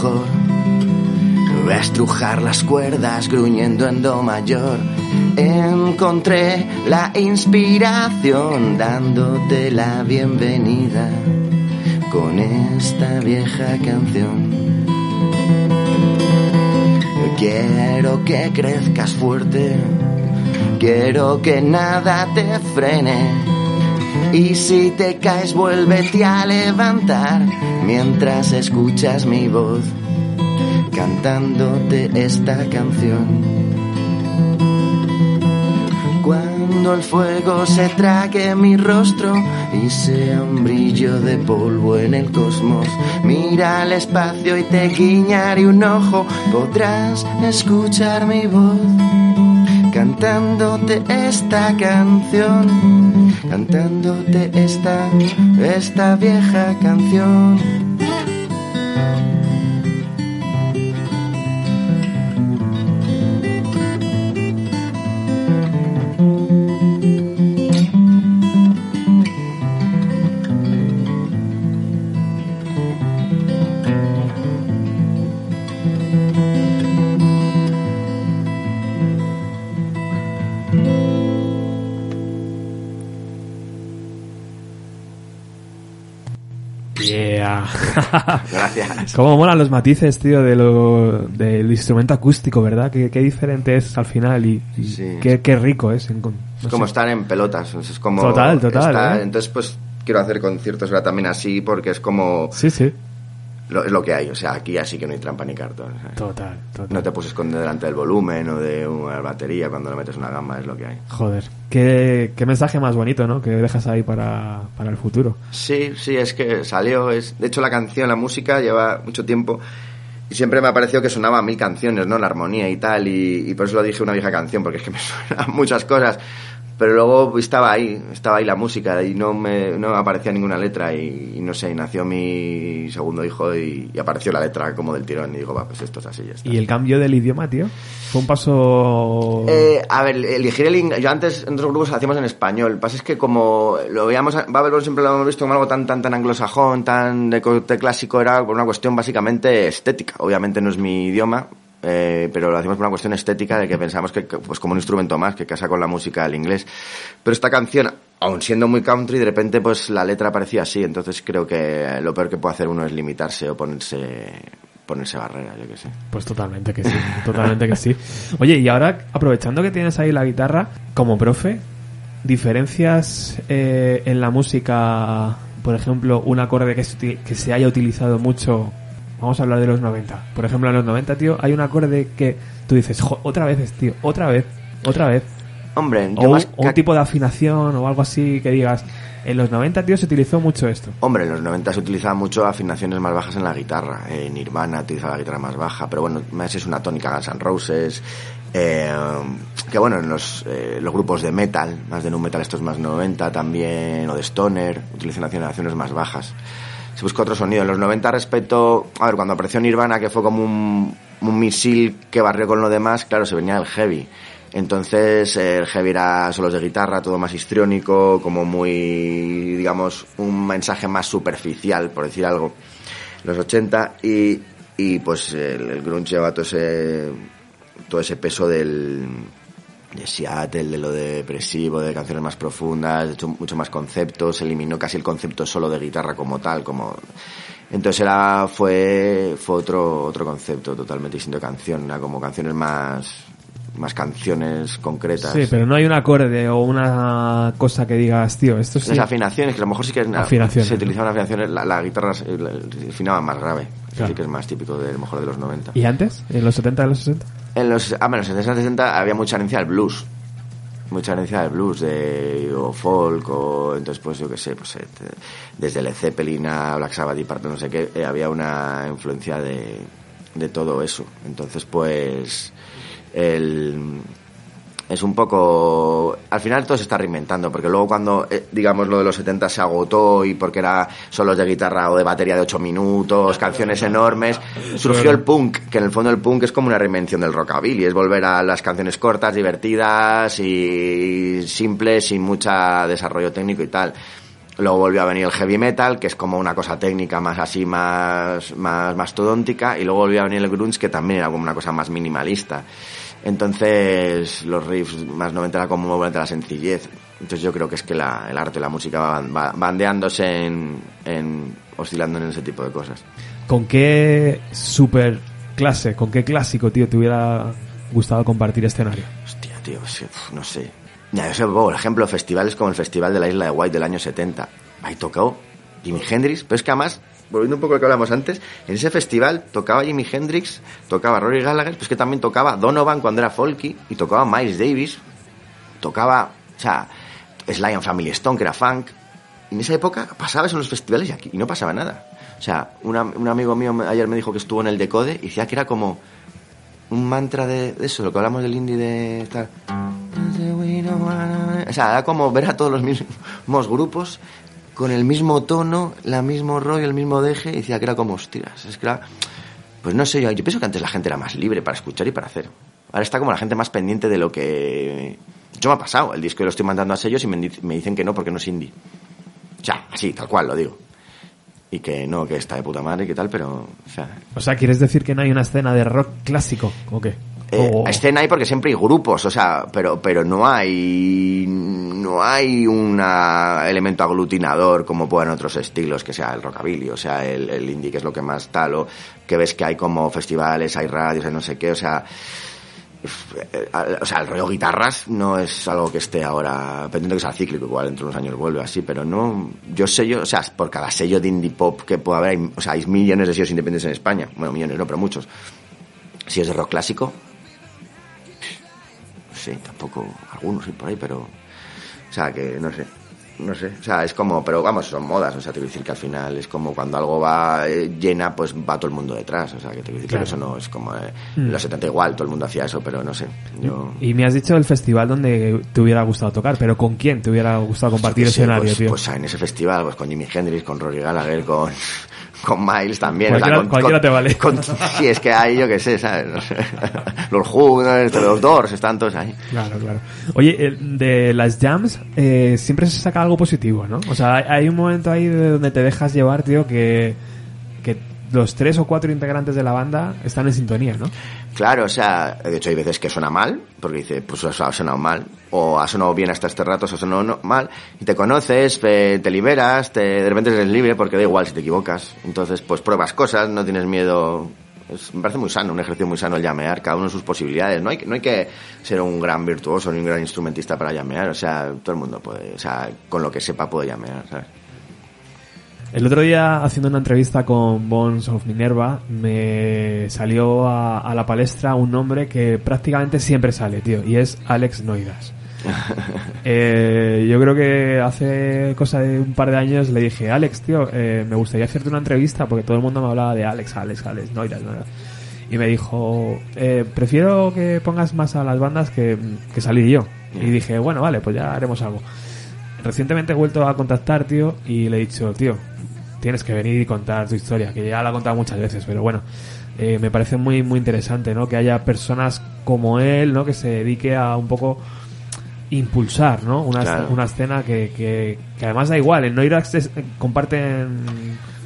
Mejor estrujar las cuerdas gruñendo en do mayor. Encontré la inspiración dándote la bienvenida con esta vieja canción. Quiero que crezcas fuerte, quiero que nada te frene. Y si te caes, vuélvete a levantar mientras escuchas mi voz cantándote esta canción. Cuando el fuego se trague mi rostro y sea un brillo de polvo en el cosmos, mira al espacio y te guiñaré un ojo, podrás escuchar mi voz cantándote esta canción, cantándote esta, esta vieja canción. Gracias. Cómo molan los matices, tío, de lo, del instrumento acústico, ¿verdad? Qué, qué diferente es al final y, y Sí. qué, qué rico es. en con- Es no como sé. estar en pelotas, es como... Total, total, estar- ¿eh? Entonces, pues, quiero hacer conciertos ahora también así, porque es como... Sí, sí. Lo, es lo que hay, o sea, aquí así que no hay trampa ni cartón. ¿sabes? Total, total. No te puedes esconder delante del volumen o de una batería cuando le metes una gamba, es lo que hay. Joder, qué, qué mensaje más bonito, ¿no? Que dejas ahí para, para el futuro. Sí, sí, es que salió. Es, de hecho, la canción, la música lleva mucho tiempo y siempre me ha parecido que sonaba mil canciones, ¿no? La armonía y tal, y, y por eso lo dije una vieja canción, porque es que me suenan muchas cosas. Pero luego estaba ahí, estaba ahí la música y no me, no me aparecía ninguna letra y, y no sé, y nació mi segundo hijo y, y apareció la letra como del tirón y digo, va, pues esto es así, ya está. ¿Y el cambio del idioma, tío? Fue un paso... Eh, a ver, elegir el inglés. Yo antes en otros grupos lo hacíamos en español. Lo que pasa es que como lo veíamos, Babylon siempre lo hemos visto como algo tan, tan, tan anglosajón, tan de corte clásico, era por una cuestión básicamente estética. Obviamente no es mi idioma, eh, pero lo hacíamos por una cuestión estética de que pensamos que, que, pues como un instrumento más, que casa con la música del inglés. Pero esta canción, aun siendo muy country, de repente pues la letra parecía así. Entonces creo que lo peor que puede hacer uno es limitarse o ponerse, ponerse barreras, yo qué sé. Pues totalmente que sí, totalmente que sí. Oye, y ahora, aprovechando que tienes ahí la guitarra, como profe, ¿diferencias eh, en la música, por ejemplo, un acorde que se, que se haya utilizado mucho? Vamos a hablar de los 90. Por ejemplo, en los 90, tío, hay un acorde que tú dices, "Jo, otra vez, tío, otra vez, otra vez. Hombre, O, yo más o un tipo de afinación o algo así que digas, en los 90, tío, se utilizó mucho esto. Hombre, en los 90 se utilizaban mucho afinaciones más bajas en la guitarra. En Nirvana utilizaba la guitarra más baja, pero bueno, más es una tónica Guns N' Roses. eh, que bueno, en los, eh, los grupos de metal, más de nu metal, estos más 90 también, o de stoner, utilizan afinaciones más bajas. Se busca otro sonido. En los 90 respecto, a ver, cuando apareció Nirvana, que fue como un, un misil que barrió con lo demás, claro, se venía el heavy. Entonces eh, el heavy era solos de guitarra, todo más histriónico, como muy, digamos, un mensaje más superficial, por decir algo, los 80, y, y pues el, el grunge lleva todo ese, todo ese peso del, de Seattle, de lo depresivo, de canciones más profundas, de hecho mucho más conceptos, se eliminó casi el concepto solo de guitarra como tal, como entonces era fue fue otro otro concepto totalmente distinto de canción, era como canciones más más canciones concretas. Sí, pero no hay un acorde o una cosa que digas, tío, esto sí. Las afinaciones, que a lo mejor sí que Afinaciones. se utilizaban afinaciones, la, la guitarra la- afinaba más grave. Eso Claro. Sí que es más típico de, a lo mejor de los 90. ¿Y antes? ¿En los 70 de los 60? En los, ah, bueno, en los 60 60 había mucha herencia del blues. Mucha herencia del blues, de, o folk, o entonces pues yo qué sé, pues desde Led Zeppelin a Black Sabbath y parte no sé qué, eh, había una influencia de, de todo eso. Entonces pues el, es un poco... Al final todo se está reinventando, porque luego cuando, eh, digamos, lo de los 70 se agotó y porque era solos de guitarra o de batería de 8 minutos, canciones enormes, surgió el punk, que en el fondo el punk es como una reinvención del rockabilly, es volver a las canciones cortas, divertidas y simples, sin mucho desarrollo técnico y tal. Luego volvió a venir el heavy metal, que es como una cosa técnica más así, más, más mastodóntica. Y luego volvió a venir el grunge, que también era como una cosa más minimalista. Entonces, los riffs más 90 era como volver a la sencillez. Entonces yo creo que es que la, el arte, la música va, va bandeándose en, en, oscilando en ese tipo de cosas. ¿Con qué super clase, con qué clásico, tío, te hubiera gustado compartir escenario? Hostia, tío, no sé. Ya, yo sé, por ejemplo, festivales como el Festival de la Isla de White del año 70. Ahí tocó Jimi Hendrix, pero es que además, volviendo un poco a lo que hablamos antes, en ese festival tocaba Jimi Hendrix, tocaba Rory Gallagher, pero es que también tocaba Donovan cuando era folky, y tocaba Miles Davis, tocaba, o sea, Sly and Family Stone, que era funk. En esa época pasaba eso en los festivales y aquí y no pasaba nada. O sea, una- un amigo mío ayer me dijo que estuvo en el Decode y decía que era como un mantra de, de eso, lo que hablamos del indie de tal. O sea, era como ver a todos los mismos grupos con el mismo tono, la mismo rollo, el mismo deje, y decía que era como, hostias, es que era... Pues no sé, yo, yo pienso que antes la gente era más libre para escuchar y para hacer. Ahora está como la gente más pendiente de lo que... Yo me ha pasado, el disco lo estoy mandando a sellos y me, di- me dicen que no porque no es indie. O sea, así, tal cual, lo digo. Y que no, que está de puta madre y que tal, pero... O sea, O sea, ¿quieres decir que no hay una escena de rock clásico? ¿O qué? Eh, Oh. Escena hay porque siempre hay grupos, o sea, pero, pero no hay, no hay un elemento aglutinador como pueden otros estilos, que sea el rockabilly, o sea, el, el indie, que es lo que más tal, o que ves que hay como festivales, hay radios, hay no sé qué, o sea, eh, o sea, el rollo guitarras no es algo que esté ahora, pendiente que sea cíclico, igual dentro de unos años vuelve así, pero no, yo sé yo, o sea, por cada sello de indie pop que pueda haber, hay, o sea, hay millones de sellos independientes en España, bueno, millones no, pero muchos. Si es de rock clásico, sí, tampoco, algunos hay por ahí, pero, o sea, que no sé, no sé, o sea, es como, pero vamos, son modas, o sea, te quiero decir que al final es como cuando algo va eh, llena, pues va todo el mundo detrás, o sea, que te quiero decir Claro. que eso no es como, eh, Mm. en los 70 igual, todo el mundo hacía eso, pero no sé, yo... Y me has dicho el festival donde te hubiera gustado tocar, pero ¿con quién te hubiera gustado compartir sé, escenario, pues, tío? Pues en ese festival, pues con Jimi Hendrix, con Rory Gallagher, con, con Miles también. Cualquiera- con- cualquiera con- te vale. con- sí, es que hay, yo qué sé, ¿sabes? Los Who, los Doors, están todos ahí. Claro, claro. Oye, de las jams eh, siempre se saca algo positivo, ¿no? O sea, hay, un momento ahí de donde te dejas llevar, tío, que los tres o cuatro integrantes de la banda están en sintonía, ¿no? Claro, o sea, de hecho hay veces que suena mal, porque dice, pues eso ha sonado mal, o ha sonado bien hasta este rato, o ha sonado mal, y te conoces, te liberas, te, de repente eres libre, porque da igual si te equivocas. Entonces, pues pruebas cosas, no tienes miedo. Me parece muy sano, un ejercicio muy sano el llamear, cada uno sus posibilidades. No hay, no hay que ser un gran virtuoso ni un gran instrumentista para llamear, o sea, todo el mundo puede, o sea, con lo que sepa puede llamear, ¿sabes? El otro día, haciendo una entrevista con Bones of Minerva, me salió a, a la palestra un nombre que prácticamente siempre sale, tío, y es Alex Noidas. Eh, yo creo que hace cosa de un par de años le dije, Alex, tío, eh, me gustaría hacerte una entrevista porque todo el mundo me hablaba de Alex, Alex, Alex, Noidas, Noidas. Y me dijo, eh, prefiero que pongas más a las bandas que, que salir yo. Y dije, bueno, vale, pues ya haremos algo. Recientemente he vuelto a contactar, tío, y le he dicho, tío, tienes que venir y contar tu historia, que ya la he contado muchas veces, pero bueno, eh, me parece muy, muy interesante, ¿no? Que haya personas como él, ¿no? Que se dedique a un poco impulsar, ¿no? Una, Claro. una escena que, que, que además da igual, en Noirax es- comparten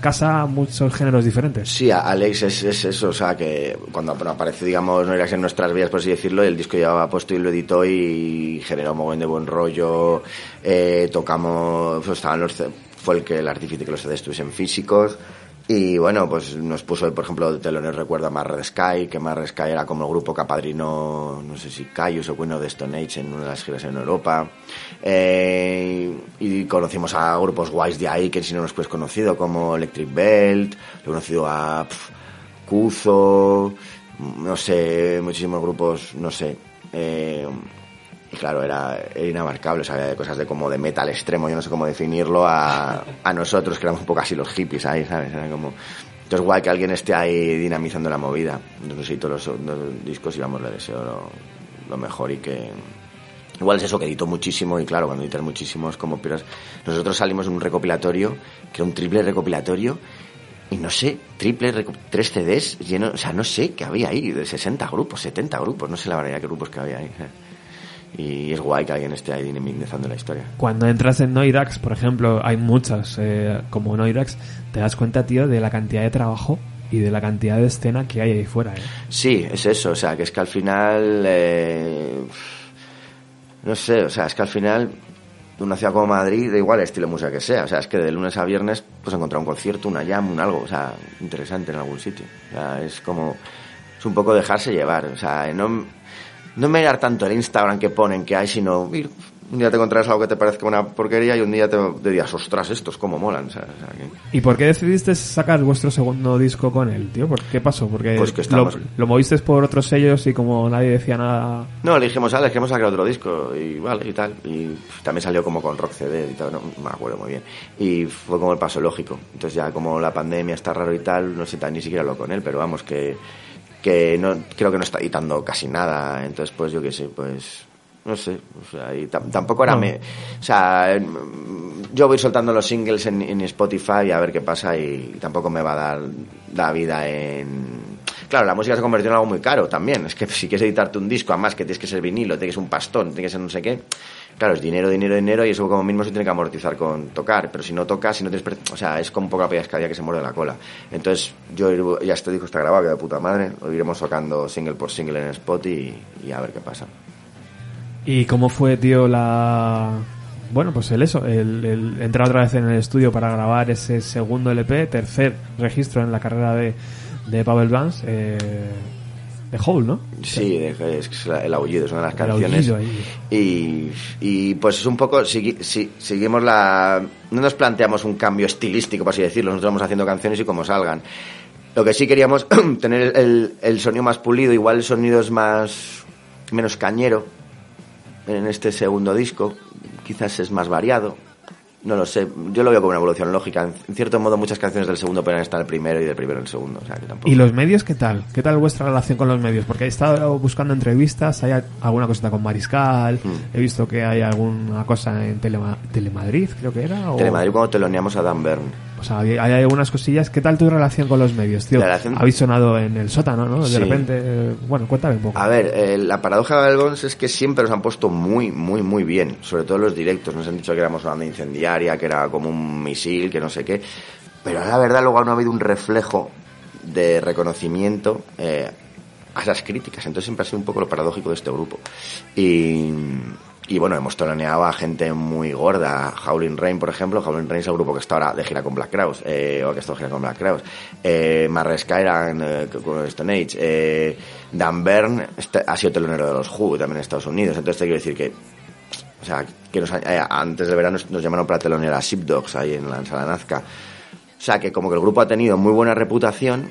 casa muchos géneros diferentes. Sí, Alex es, es eso, o sea, que cuando apareció, digamos, no eras en nuestras vidas, por así decirlo, el disco llevaba puesto y lo editó y generó un montón de buen rollo, eh, tocamos, pues, estaban los, fue el que el artífice que los estuviesen físicos, y bueno, pues nos puso, por ejemplo, de telones recuerda más Red Sky, que más Red Sky era como el grupo que apadrinó, no sé si Caius o bueno de Stone Age en una de las giras en Europa. Eh, y conocimos a grupos guays de ahí que si no nos pues conocido, como Electric Belt, he conocido a pf, Kuzo, no sé, muchísimos grupos, no sé. Eh, claro, era, era inabarcable, había cosas de como de metal extremo, yo no sé cómo definirlo, a, a nosotros, que éramos un poco así los hippies ahí, ¿sabes? Era como... Entonces, guay que alguien esté ahí dinamizando la movida. Entonces, sí, todos los, discos, y vamos, le deseo lo, mejor y que... Igual es eso, que editó muchísimo, y claro, cuando editas muchísimo es como... Pero nosotros salimos en un recopilatorio, que era un triple recopilatorio, y no sé, triple, tres CDs llenos, o sea, no sé qué había ahí, de 60 grupos, 70 grupos, no sé la verdad qué grupos que había ahí. Y es guay que alguien esté ahí dinamizando la historia. Cuando entras en Noirax, por ejemplo, hay muchas eh, como Noirax, te das cuenta, tío, de la cantidad de trabajo y de la cantidad de escena que hay ahí fuera, ¿eh? Sí, es eso, o sea, que es que al final, eh, no sé, o sea, es que al final, de una ciudad como Madrid, da igual el estilo de música que sea, o sea, es que de lunes a viernes, pues encontrar un concierto, una jam, un algo, o sea, interesante en algún sitio, o sea, es como, es un poco dejarse llevar, o sea, no, no mirar tanto el Instagram que ponen que hay, sino, ir, un día te encontrarás algo que te parezca una porquería y un día te, te dirás, ostras, estos cómo molan, o sea, o sea, que- ¿Y por qué decidiste sacar vuestro segundo disco con él, tío? ¿Por qué pasó? Porque Pues que estamos- lo, lo moviste por otros sellos y como nadie decía nada... No, le dijimos, ah, le dijimos sacar otro disco y vale, y tal. Y también salió como con rock CD y tal, no me acuerdo muy bien. Y fue como el paso lógico. Entonces ya como la pandemia está raro y tal, no sé tan ni siquiera lo con él, pero vamos, que, que no, creo que no está editando casi nada. Entonces pues yo qué sé, pues... No sé, o sea, y tampoco era... No. Me, o sea, yo voy soltando los singles en, en Spotify a ver qué pasa y tampoco me va a dar la vida en... Claro, la música se ha convertido en algo muy caro también. Es que si quieres editarte un disco, además que tienes que ser vinilo, tienes que ser un pastón, tienes que ser no sé qué. Claro, es dinero, dinero, dinero y eso como mismo se tiene que amortizar con tocar. Pero si no tocas, si no tienes... O sea, es como un poco la que se muerde la cola. Entonces, yo ya este disco está grabado, que de puta madre. Lo iremos tocando single por single en Spot y, a ver qué pasa. ¿Y cómo fue, tío, la... Bueno, pues el eso, el, el entrar otra vez en el estudio para grabar ese segundo LP, tercer registro en la carrera de, de Pavel Vance, eh, de Hole, ¿no? Sí, es el aullido, es una de las El canciones. Y, y pues es un poco, segui- si- seguimos la... No nos planteamos un cambio estilístico, por así decirlo, nosotros vamos haciendo canciones y como salgan. Lo que sí queríamos, tener el, el sonido más pulido, igual el sonido es más... menos cañero en este segundo disco, quizás es más variado. No lo sé, yo lo veo como una evolución lógica. En cierto modo, muchas canciones del segundo pueden estar en el primero y del primero en el segundo. O sea, que tampoco... ¿Y los medios qué tal? ¿Qué tal vuestra relación con los medios? Porque he estado buscando entrevistas, hay alguna cosita con Mariscal, Mm. he visto que hay alguna cosa en Telema- Telemadrid, creo que era. O, Telemadrid cuando teloneamos a Dan Byrne. O sea, hay, hay algunas cosillas. ¿Qué tal tu relación con los medios, tío? Relación- Habéis sonado en el sótano, ¿no? De Sí. repente, eh, bueno, cuéntame un poco. A ver, eh, la paradoja del Gons es que siempre nos han puesto muy, muy, muy bien. Sobre todo los directos. Nos han dicho que éramos una banda incendiaria, que era como un misil, que no sé qué. Pero la verdad luego no ha habido un reflejo de reconocimiento eh, a esas críticas. Entonces siempre ha sido un poco lo paradójico de este grupo. Y, y bueno, hemos toloneado a gente muy gorda. Howling Rain, por ejemplo. Howling Rain es el grupo que está ahora de gira con Black Crowes. Eh, o que está de gira con Black Crowes. Eh, Marresca eran eh, con Stone Age. Eh, Dan Byrne este- ha sido telonero de los Who también en Estados Unidos. Entonces te quiero decir que o sea, que nos, eh, antes del verano nos llamaron para telonear a Shipdogs ahí en la en Sala Nazca. O sea, que como que el grupo ha tenido muy buena reputación,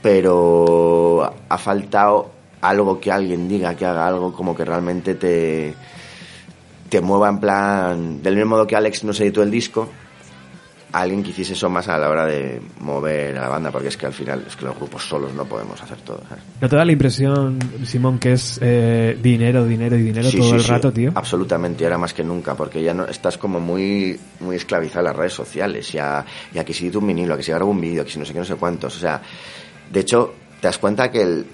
pero ha faltado algo que alguien diga, que haga algo como que realmente te, te mueva en plan... Del mismo modo que Alex nos editó el disco, alguien que hiciese eso más a la hora de mover a la banda, porque es que al final es que los grupos solos no podemos hacer todo. ¿sabes? ¿No te da la impresión, Simón, que es eh, dinero, dinero y dinero Sí, todo sí, el sí, rato, tío? Absolutamente, ahora más que nunca, porque ya no estás como muy muy esclavizado a las redes sociales, y a, y a que si un vinilo, a que si grabo un vídeo, a que si no sé qué, no sé cuántos. O sea, de hecho, te das cuenta que, el,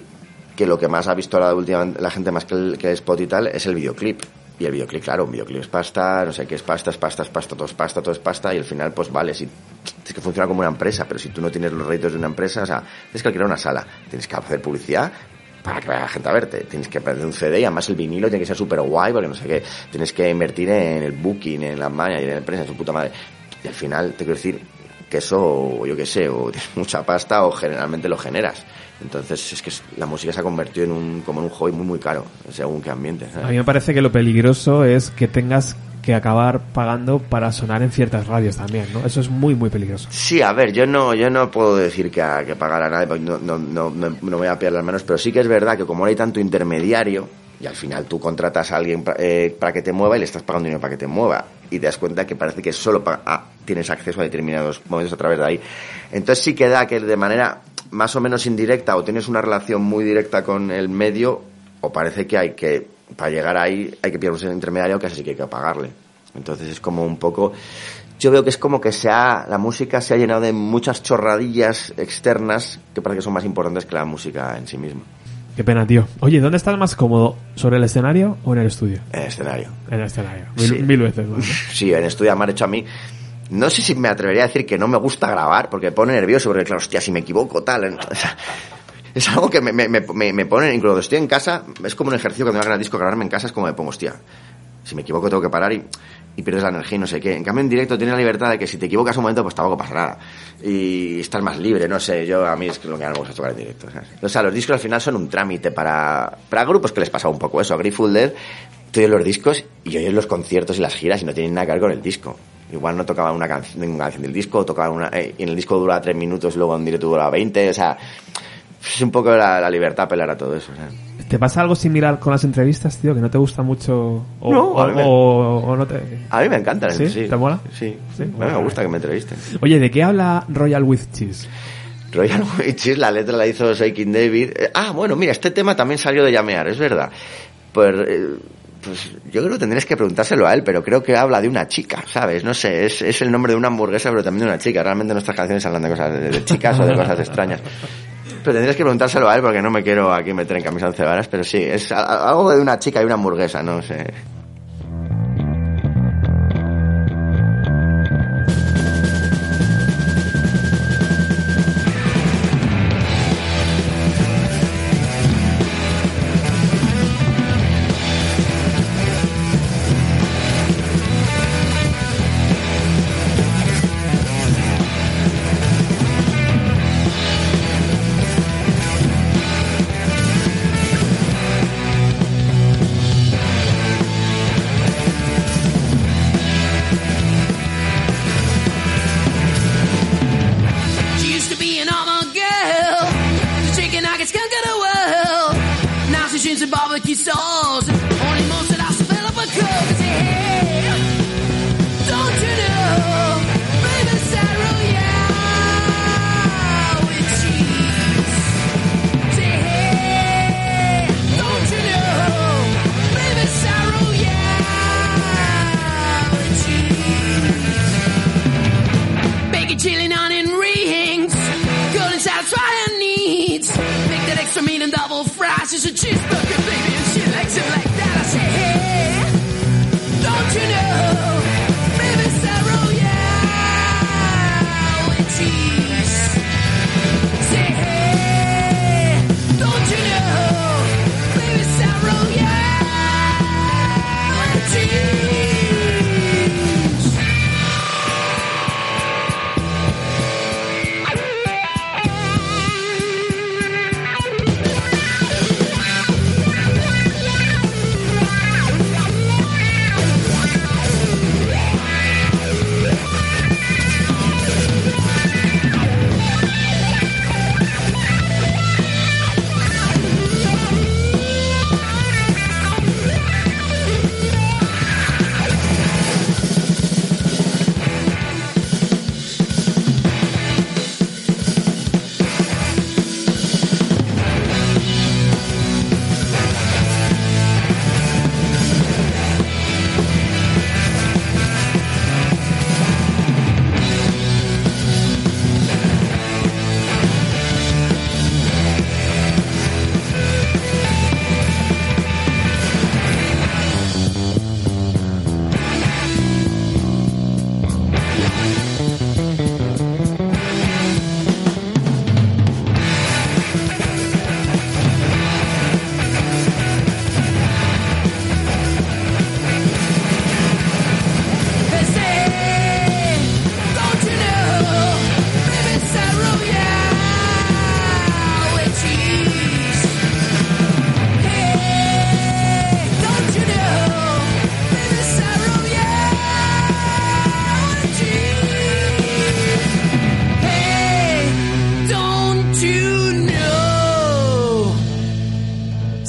que lo que más ha visto ahora últimamente la gente más que el, que el spot y tal es el videoclip. Y el videoclip, claro, un videoclip es pasta, no sé qué es pasta, es pasta, es pasta, todo es pasta, todo es pasta, y al final, pues vale, si, es que funciona como una empresa, pero si tú no tienes los réditos de una empresa, o sea, tienes que alquilar una sala, tienes que hacer publicidad, para que vaya la gente a verte. Tienes que prender un CD y además el vinilo tiene que ser súper guay porque no sé qué. Tienes que invertir en el booking, en la maña y en el prensa, en su puta madre. Y al final te quiero decir que eso, o yo qué sé, o tienes mucha pasta o generalmente lo generas. Entonces es que la música se ha convertido en un, como en un hobby muy muy caro, según qué ambiente. ¿sabes? A mí me parece que lo peligroso es que tengas que acabar pagando para sonar en ciertas radios también, ¿no? Eso es muy, muy peligroso. Sí, a ver, yo no, yo no puedo decir que, a- que pagar a nadie, porque no, no, no, no, no voy a pillar las manos, pero sí que es verdad que como no hay tanto intermediario, y al final tú contratas a alguien eh, para que te mueva y le estás pagando dinero para que te mueva, y te das cuenta que parece que solo pa- ah, tienes acceso a determinados momentos a través de ahí. Entonces sí que da que de manera más o menos indirecta o tienes una relación muy directa con el medio, o parece que hay que, para llegar ahí, hay que pillar un intermediario que así que hay que pagarle. Entonces es como un poco, yo veo que es como que se ha, la música se ha llenado de muchas chorradillas externas que parece que son más importantes que la música en sí misma. Qué pena, tío. Oye, ¿dónde estás más cómodo? ¿Sobre el escenario o en el estudio? En el escenario. En el escenario. Mil, Sí. mil veces más. ¿no? Sí, en estudio me han hecho a mí. No sé si me atrevería a decir que no me gusta grabar, porque me pone nervioso, porque claro, hostia, si me equivoco, tal. es algo que me, me, me, me- pone, incluso cuando estoy en casa, es como un ejercicio cuando me hagan el disco, grabarme en casa, es como me pongo, hostia, si me equivoco tengo que parar y, pierdes la energía y no sé qué. En cambio, en directo tienes la libertad de que si te equivocas un momento, pues tampoco pasa nada. Y estás más libre, no sé, yo a mí es lo que más me gusta tocar en directo. O sea, los discos al final son un trámite para, para grupos que les pasa un poco eso. A Grateful Dead, tú oyes los discos y oyes los conciertos y las giras y no tienen nada que ver con el disco. Igual no tocaban una canción, ninguna canción del disco, o tocaban una, eh, y en el disco dura tres minutos y luego en directo dura 20, o sea, es un poco la, la libertad pelar a todo eso. ¿sabes? ¿Te pasa algo similar con las entrevistas, tío? ¿Que no te gusta mucho? O, No, o, a mí me- o- o no te... A mí me encanta. ¿Sí? ¿Sí? ¿Te mola? Sí. Sí, A mí bueno, me gusta que me entrevisten. Oye, ¿de qué habla Royal with Cheese? Royal Witches, la letra la hizo Shaking David. Eh, ah, bueno, mira, este tema también salió de llamear, es verdad. Pues, eh, pues yo creo que tendrías que preguntárselo a él, pero creo que habla de una chica, ¿sabes? No sé, es, es el nombre de una hamburguesa, pero también de una chica. Realmente nuestras canciones hablan de cosas de, de chicas o de cosas extrañas. Pero tendrías que preguntárselo a él porque no me quiero aquí meter en camisa de varas, pero sí, es algo de una chica y una hamburguesa, no sé.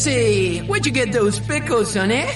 Say, where'd you get those pickles, honey?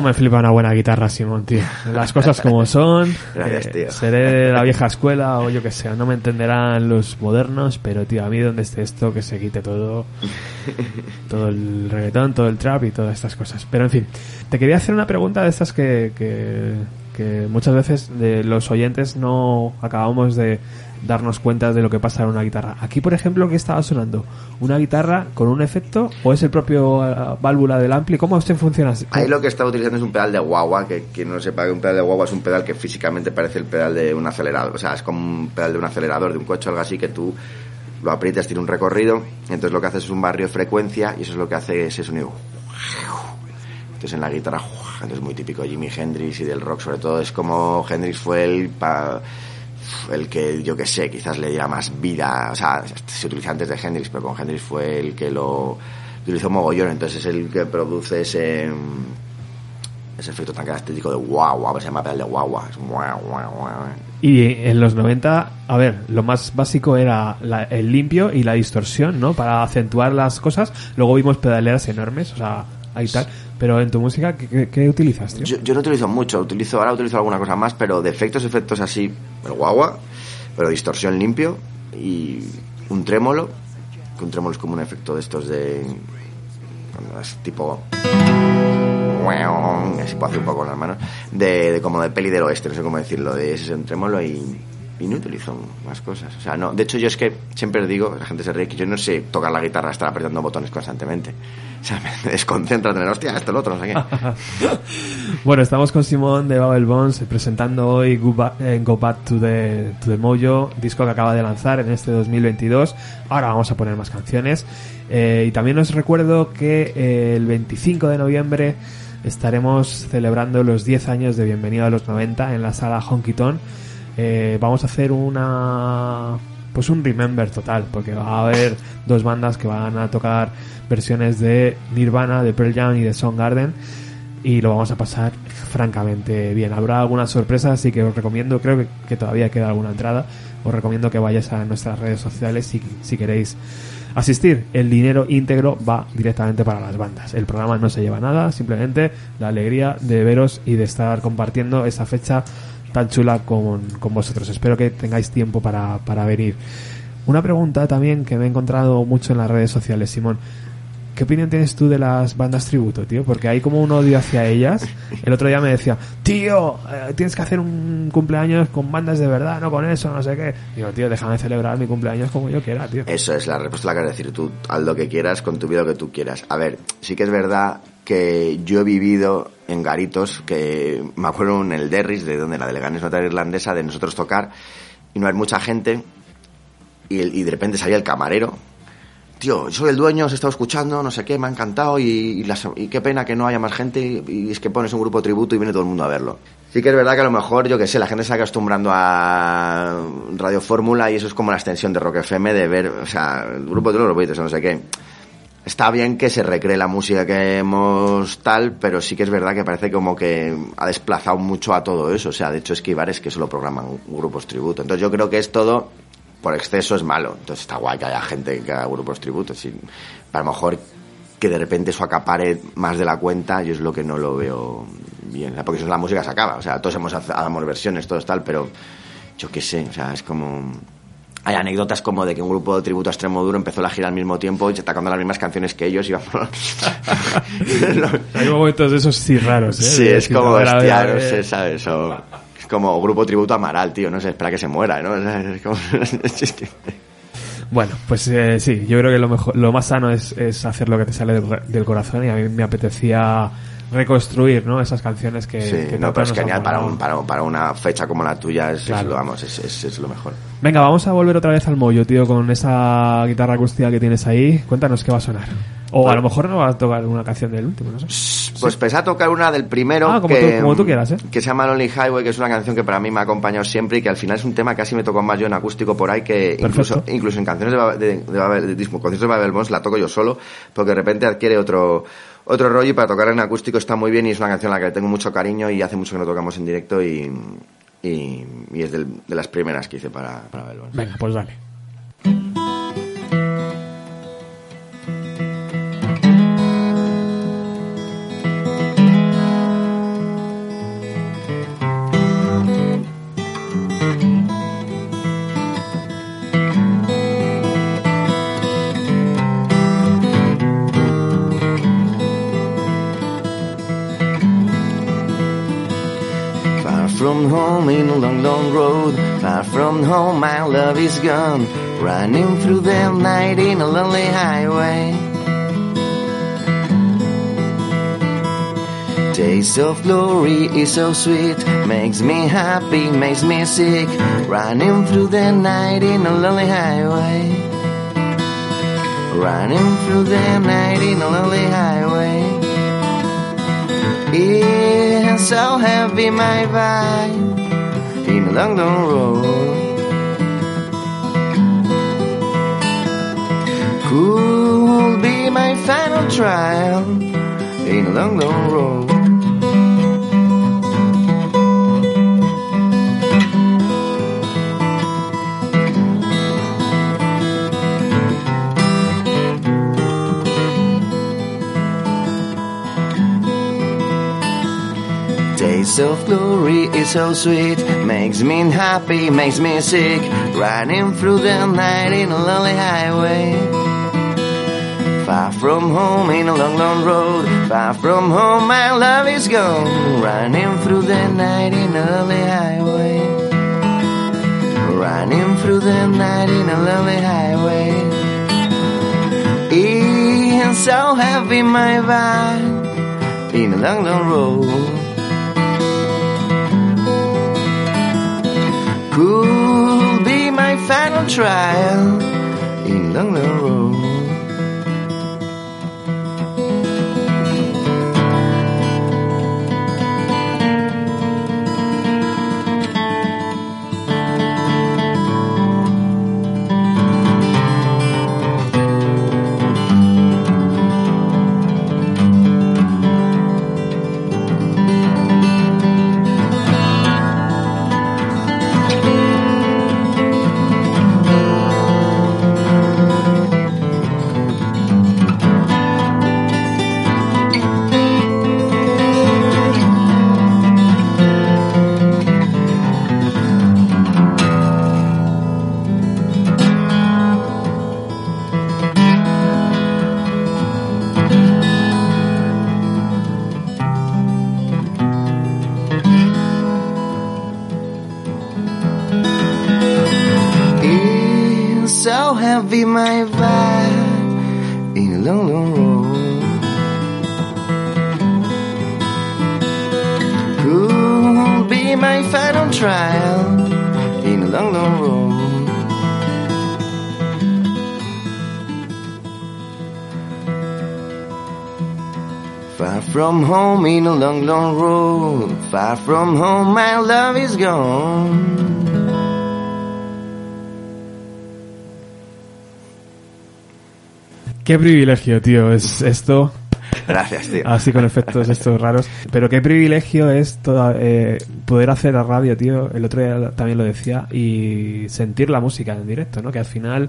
Cómo me flipa una buena guitarra, Simón, tío. Las cosas como son. Gracias, Eh, tío. seré de la vieja escuela o yo que sé. No me entenderán los modernos, pero, tío, a mí donde esté esto, que se quite todo. Todo el reggaetón, todo el trap y todas estas cosas. Pero, en fin, te quería hacer una pregunta de estas que, que, que muchas veces de los oyentes no acabamos de darnos cuenta de lo que pasa en una guitarra. Aquí, por ejemplo, ¿qué estaba sonando? ¿Una guitarra con un efecto o es el propio eh, válvula del ampli? ¿Cómo usted funciona? Ahí lo que está utilizando es un pedal de guagua, que quien no sepa que un pedal de guagua es un pedal que físicamente parece el pedal de un acelerador, o sea, es como un pedal de un acelerador, de un coche o algo así, que tú lo aprietas, tiene un recorrido, entonces lo que hace es un barrio de frecuencia y eso es lo que hace ese sonido. Entonces en la guitarra, es muy típico de Jimi Hendrix y del rock sobre todo, es como Hendrix fue el... pa- el que yo que sé, quizás le diera más vida, o sea, se utiliza antes de Hendrix, pero con Hendrix fue el que lo utilizó mogollón, entonces es el que produce ese ese efecto tan característico de guau, guau, se llama pedal de guagua, es guau. Y en los 90, a ver, lo más básico era la- el limpio y la distorsión, ¿no? Para acentuar las cosas. Luego vimos pedaleras enormes, o sea, ahí tal. Pero en tu música, ¿qué, qué- qué utilizas, tío? Yo, yo no utilizo mucho, utilizo ahora utilizo alguna cosa más, pero de efectos, efectos así, el guagua, pero distorsión limpio y un trémolo, que un trémolo es como un efecto de estos de es tipo así puedo hacer un poco con las manos, de, de como de peli del oeste, no sé cómo decirlo, de ese es un trémolo y, y no utilizo más cosas. O sea, no, de hecho yo es que siempre digo, la gente se ríe, que yo no sé tocar la guitarra, estar apretando botones constantemente. O sea, me desconcentra tener, hostia, esto, lo otro. Bueno, estamos con Simón de Babel Bones eh, presentando hoy Go Back, eh, Go Back to, the, to the Mojo, disco que acaba de lanzar en este 2022. Ahora vamos a poner más canciones. Eh, y también os recuerdo que eh, el 25 de noviembre estaremos celebrando los 10 años de Bienvenido a los 90 en la sala Honky Tonk. Eh, vamos a hacer una pues un remember total porque va a haber dos bandas que van a tocar versiones de Nirvana, de Pearl Jam y de Soundgarden y lo vamos a pasar francamente bien. Habrá algunas sorpresas, así que os recomiendo, creo que, que todavía queda alguna entrada, os recomiendo que vayáis a nuestras redes sociales si, si queréis asistir. El dinero íntegro va directamente para las bandas. El programa no se lleva nada, simplemente la alegría de veros y de estar compartiendo esa fecha tan chula con, con vosotros. Espero que tengáis tiempo para, para venir. Una pregunta también que me he encontrado mucho en las redes sociales, Simón. ¿Qué opinión tienes tú de las bandas tributo, tío? Porque hay como un odio hacia ellas. El otro día me decía, tío, eh, tienes que hacer un cumpleaños con bandas de verdad, no con eso, no sé qué. Digo, tío, déjame celebrar mi cumpleaños como yo quiera, tío. Eso es la respuesta la que decir tú, haz lo que quieras con tu vida lo que tú quieras. A ver, sí que es verdad que yo he vivido en garitos que me acuerdo en el Derris, de donde la de Leganés Notary Irlandesa, de nosotros tocar y no hay mucha gente y, y de repente salía el camarero. Tío, soy el dueño, os he estado escuchando, no sé qué, me ha encantado y, y las- y qué pena que no haya más gente y, es que pones un grupo tributo y viene todo el mundo a verlo. Sí que es verdad que a lo mejor, yo que sé, la gente se está acostumbrando a Radio Fórmula y eso es como la extensión de Rock FM de ver, o sea, el grupo de los Beatles no sé qué. Está bien que se recree la música que hemos tal, pero sí que es verdad que parece como que ha desplazado mucho a todo eso. O sea, de hecho es que hay que solo programan grupos tributo. Entonces yo creo que es todo, por exceso es malo. Entonces está guay que haya gente que haga grupos tributos. Y a lo mejor que de repente eso acapare más de la cuenta, yo es lo que no lo veo bien. Porque eso es la música se acaba. O sea, todos hemos hagamos versiones, todos tal, pero yo qué sé, o sea, es como... Hay anécdotas como de que un grupo de tributo a extremo duro empezó la gira al mismo tiempo y tocando las mismas canciones que ellos y vamos... Hay momentos de esos sí raros, ¿eh? sí, es como, hostia, no sé, ¿sabes? O, es como grupo tributo a Amaral, tío, no sé, espera que se muera, ¿no? Es como... Bueno, pues eh, sí, yo creo que lo mejor, lo más sano es, es hacer lo que te sale del, del corazón y a mí me apetecía reconstruir, ¿no? Esas canciones que, Sí, que no, pero es genial para, un, para, para una fecha como la tuya, es, es Claro. lo, vamos, es, es, es lo mejor. Venga, vamos a volver otra vez al mollo, tío, con esa guitarra acústica que tienes ahí. Cuéntanos qué va a sonar. O a Bueno. lo mejor no va a tocar una canción del último, no sé. Pues pensé a tocar una del primero Ah, como que, tú- como tú quieras, ¿eh? que se llama Lonely Highway, que es una canción que para mí me ha acompañado siempre y que al final es un tema que casi me tocó más yo en acústico por ahí que incluso, Perfecto. incluso en canciones de, Ba- de, de Babel- de disco- conciertos de Babel la toco yo solo porque de repente adquiere otro otro rollo y para tocar en acústico está muy bien y es una canción a la que tengo mucho cariño y hace mucho que no tocamos en directo y, y, es de las primeras que hice para, para. Venga, pues dale. In a long, long road. Far from home, my love is gone. Running through the night in a lonely highway. Taste of glory is so sweet, makes me happy, makes me sick. Running through the night in a lonely highway. Running through the night in a lonely highway. It's so heavy, my vibe, in a long, long road. Could be my final trial in a long, long road. Taste of glory is so sweet, makes me happy, makes me sick. Running through the night in a lonely highway. Far from home in a long, long road. Far from home, my love is gone. Running through the night in a lonely highway. Running through the night in a lonely highway. It's so heavy, my vibe. In a long, long road. Could be my final trial in long road. Heavy, my vibe in a long, long road. Could be my final trial in a long, long road. Far from home in a long, long road. Far from home, my love is gone. Qué privilegio, tío, es esto. Gracias, tío. Así con efectos estos raros. Pero qué privilegio es toda- eh, poder hacer la radio, tío. El otro día también lo decía. Y sentir la música en directo, ¿no? Que al final,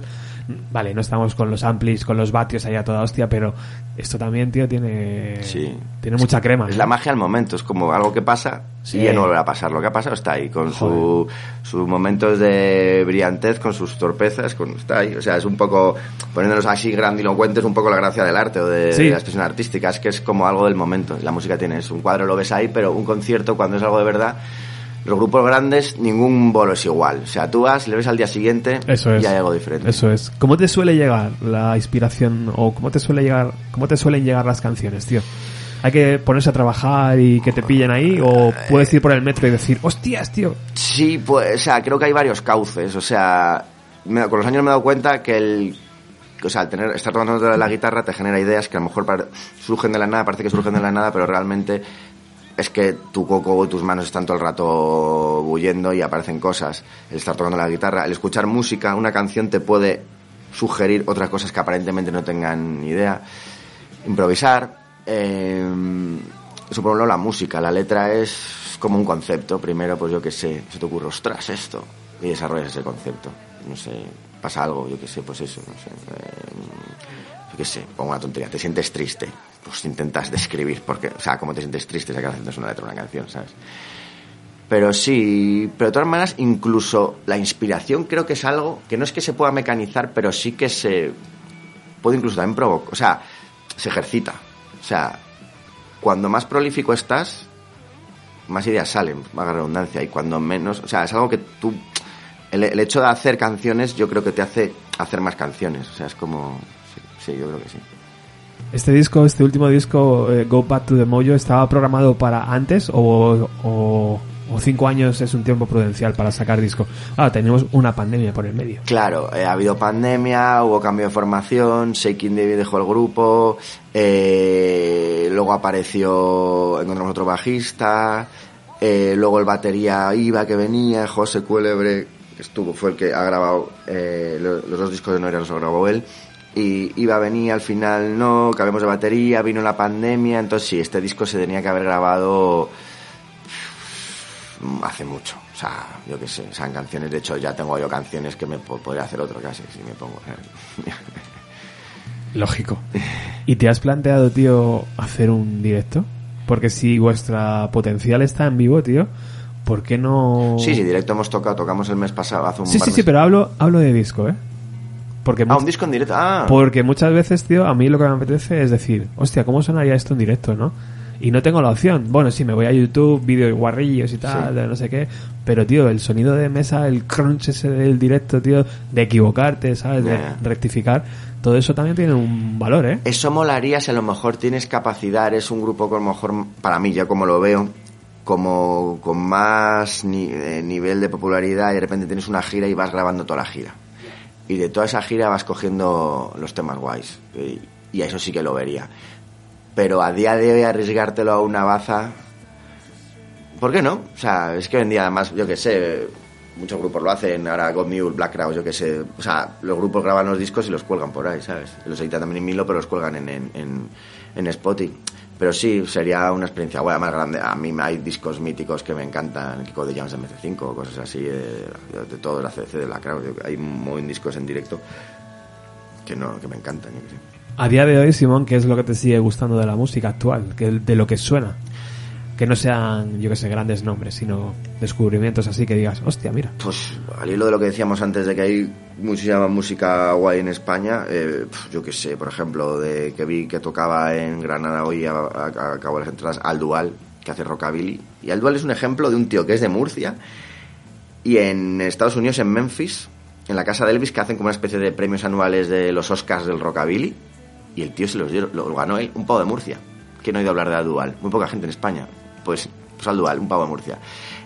vale, no estamos con los amplis, con los vatios allá toda hostia, pero esto también, tío, tiene, Sí. tiene mucha crema. Es ¿no? la magia al momento, es como algo que pasa Sí. y ya no volverá a pasar. Lo que ha pasado está ahí, con su, sus momentos de brillantez, con sus torpezas, con, está ahí. O sea, es un poco, poniéndonos así grandilocuentes, un poco la gracia del arte o de, Sí. de la expresión artística. Es que es como algo del momento. La música tiene eso. Un cuadro lo ves ahí, pero un concierto, cuando es algo de verdad, los grupos grandes, ningún bolo es igual. O sea, tú vas, le ves al día siguiente Eso es. y hay algo diferente. Eso es. ¿Cómo te suele llegar la inspiración o cómo te suele llegar, cómo te suelen llegar las canciones, tío? ¿Hay que ponerse a trabajar y que te pillen ahí o puedes ir por el metro y decir, hostias, tío? Sí, pues, o sea, creo que hay varios cauces. O sea, me- con los años me he dado cuenta que el. O sea, el tener, estar tocando la guitarra te genera ideas que a lo mejor surgen de la nada, parece que surgen de la nada, pero realmente es que tu coco y tus manos están todo el rato bulliendo y aparecen cosas. El estar tocando la guitarra, el escuchar música, una canción te puede sugerir otras cosas que aparentemente no tengan ni idea. Improvisar. eh, eso la música, la letra es como un concepto. Primero, pues yo qué sé, se te ocurre, ostras, esto. Y desarrollas ese concepto. No sé, pasa algo, yo qué sé, pues eso, no sé. eh, yo qué sé, pongo una tontería, te sientes triste. Pues intentas describir, porque, o sea, cómo te sientes triste, canción es una letra, una canción, ¿sabes? Pero sí, pero de todas maneras, incluso la inspiración creo que es algo que no es que se pueda mecanizar, pero sí que se puede incluso también provocar, o sea, se ejercita. O sea, cuando más prolífico estás, más ideas salen, vaga redundancia, y cuando menos, o sea, es algo que tú, el, hecho de hacer canciones yo creo que te hace hacer más canciones, o sea, es como, sí, yo creo que sí. Este disco, este último disco, eh, Go Back to the Mojo, ¿estaba programado para antes o, o, o cinco años es un tiempo prudencial para sacar disco? Ah, tenemos una pandemia por el medio. Claro, eh, ha habido pandemia, hubo cambio de formación, Shaking David dejó el grupo, eh, luego apareció, encontramos otro bajista, eh, luego el batería iba que venía, José Cuélebre, que estuvo, fue el que ha grabado eh, lo- los dos discos de Noira, los grabó él, y iba a venir, al final no, cambiamos de batería, vino la pandemia, entonces sí, este disco se tenía que haber grabado mm, hace mucho. O sea, yo qué sé, sean canciones. De hecho, ya tengo yo canciones que me po- podría hacer otro casi, si me pongo. Lógico. ¿Y te has planteado, tío, hacer un directo? Porque si vuestra potencial está en vivo, tío, ¿por qué no...? Sí, sí, directo hemos tocado, tocamos el mes pasado, hace un Sí, sí, sí, pero hablo, hablo de disco, ¿eh? Porque, Ah, un disco en directo. Ah, porque muchas veces, tío, a mí lo que me apetece es decir, hostia, ¿cómo sonaría esto en directo, no? Y no tengo la opción. Bueno, sí, me voy a YouTube, vídeo de guarrillos y tal, Sí. de no sé qué. Pero, tío, el sonido de mesa, el crunch ese del directo, tío, de equivocarte, ¿sabes? De rectificar. Todo eso también tiene un valor, ¿eh? Eso molaría si a lo mejor tienes capacidad, eres un grupo con a lo mejor, para mí, ya como lo veo, como con más ni- eh, nivel de popularidad y de repente tienes una gira y vas grabando toda la gira. Y de toda esa gira vas cogiendo los temas guays. Y, y a eso sí que lo vería. Pero a día de hoy arriesgártelo a una baza, ¿por qué no? O sea, es que hoy en día además, yo que sé, muchos grupos lo hacen, ahora God Mule, Black Crowes, yo que sé. O sea, los grupos graban los discos y los cuelgan por ahí, ¿sabes? Los editan también en Milo, pero los cuelgan en, en, en, en Spotify. Pero sí, sería una experiencia guay, más grande. A mí hay discos míticos que me encantan, Kiko de Jones de MC5, cosas así, de, de, de todo, la CC de Black Crowes. Hay muy discos en directo que no que me encantan. A día de hoy, Simón, ¿qué es lo que te sigue gustando de la música actual? De lo que suena. Que no sean, yo que sé, grandes nombres, sino descubrimientos así que digas, hostia, mira. Pues al hilo de lo que decíamos antes de que hay muchísima música guay en España, eh, yo que sé, por ejemplo, de que vi que tocaba en Granada hoy a, cabo de las entradas Al Dual, que hace rockabilly. Y Al Dual es un ejemplo de un tío que es de Murcia y en Estados Unidos, en Memphis, en la casa de Elvis, que hacen como una especie de premios anuales de los Oscars del rockabilly. Y el tío se los dio, lo ganó él, un pavo de Murcia. ¿Quién ha oído hablar de Al Dual? Muy poca gente en España. Pues, pues Al Dual, un pavo de Murcia.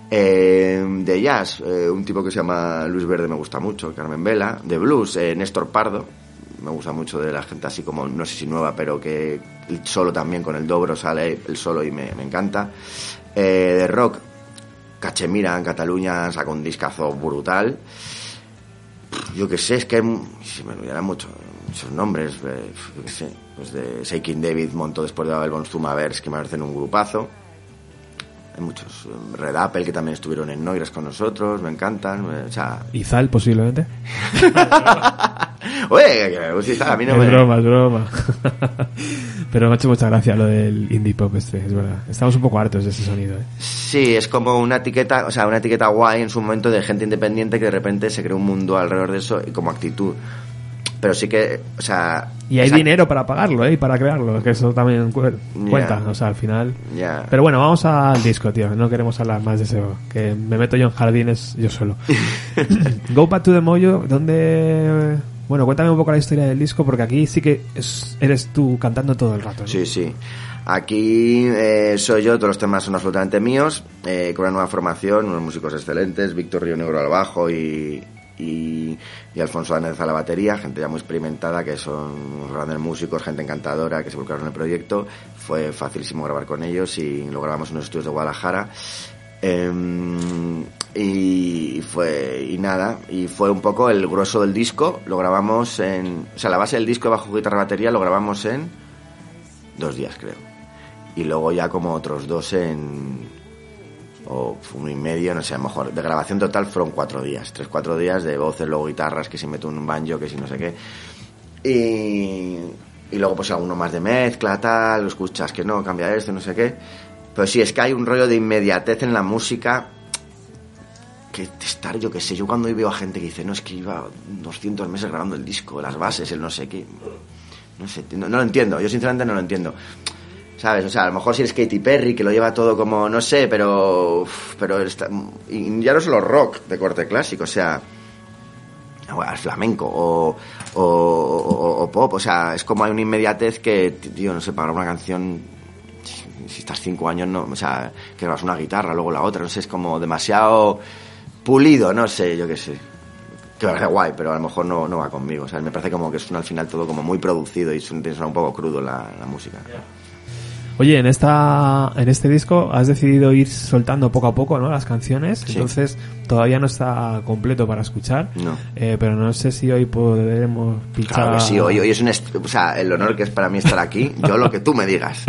Eh, de jazz, eh, un tipo que se llama Luis Verde me gusta mucho, Carmen Vela. De blues, eh, Néstor Pardo. Me gusta mucho de la gente así como, no sé si nueva, pero que solo también con el dobro sale el solo y me, encanta. Eh, de rock, Cachemira en Cataluña sacó un discazo brutal. Yo que sé, es que se me olvidarán mucho, muchos nombres. pues de Shaking David montó después de Abel von Stumavers, que me parecen un grupazo. Hay muchos. eh, Red Apple, que también estuvieron en Noires con nosotros, me encantan. eh, o sea, Izal, posiblemente. oye, que me gusta Izal, a mí no es me. broma, es broma. Pero me ha hecho mucha gracia lo del indie pop este, es verdad. Estamos un poco hartos de ese sonido, ¿eh? Sí, es como una etiqueta, o sea, una etiqueta guay en su momento de gente independiente que de repente se crea un mundo alrededor de eso y como actitud. Pero sí que, o sea... Y hay dinero para pagarlo, ¿eh? Y para crearlo, que eso también cu- cuenta, o sea, al final... Ya. Pero bueno, vamos al disco, tío. No queremos hablar más de eso. Que me meto yo en jardines yo solo. Go Back to the Mojo, ¿dónde...? Bueno, cuéntame un poco la historia del disco, porque aquí sí que es- eres tú cantando todo el rato, ¿no? Sí, sí. Aquí eh, soy yo, todos los temas son absolutamente míos, eh, con una nueva formación, unos músicos excelentes, Víctor Río Negro al bajo y, y, Alfonso Danez a la batería, gente ya muy experimentada, que son grandes músicos, gente encantadora, que se volcaron en el proyecto. Fue facilísimo grabar con ellos y lo grabamos en los estudios de Guadalajara. Em, y fue y nada y fue un poco el grueso del disco lo grabamos en o sea la base del disco bajo guitarra batería lo grabamos en dos días creo y luego ya como otros dos en o uno y medio no sé a lo mejor de grabación total fueron cuatro días tres cuatro días de voces luego guitarras que si meto un banjo que si no sé qué y, y luego pues alguno más de mezcla tal lo escuchas que no cambia esto no sé qué pero sí es que hay un rollo de inmediatez en la música que estar, yo qué sé, yo cuando veo a gente que dice, no, es que iba 200 meses grabando el disco, las bases, el no sé qué. No sé, no, no lo entiendo, yo sinceramente no lo entiendo. ¿Sabes? O sea, a lo mejor si es Katy Perry, que lo lleva todo como, no sé, pero. Pero está- y ya no solo rock de corte clásico, o sea. al flamenco o, o, o- pop, o sea, es como hay una inmediatez que, tío, no sé, para una canción, si estás cinco años, no, o sea, que grabas una guitarra, luego la otra, no sé, es como demasiado pulido, no sé, yo qué sé. Que parece guay, pero a lo mejor no, no va conmigo, o sea, me parece como que suena al final todo como muy producido y suena, suena un poco crudo la, la música. Oye, en esta en este disco has decidido ir soltando poco a poco, ¿no? Las canciones, Sí. entonces todavía no está completo para escuchar. No. Eh, pero no sé si hoy podremos pinchar. Claro que sí, hoy, hoy es un... O sea, el honor que es para mí estar aquí, yo lo que tú me digas.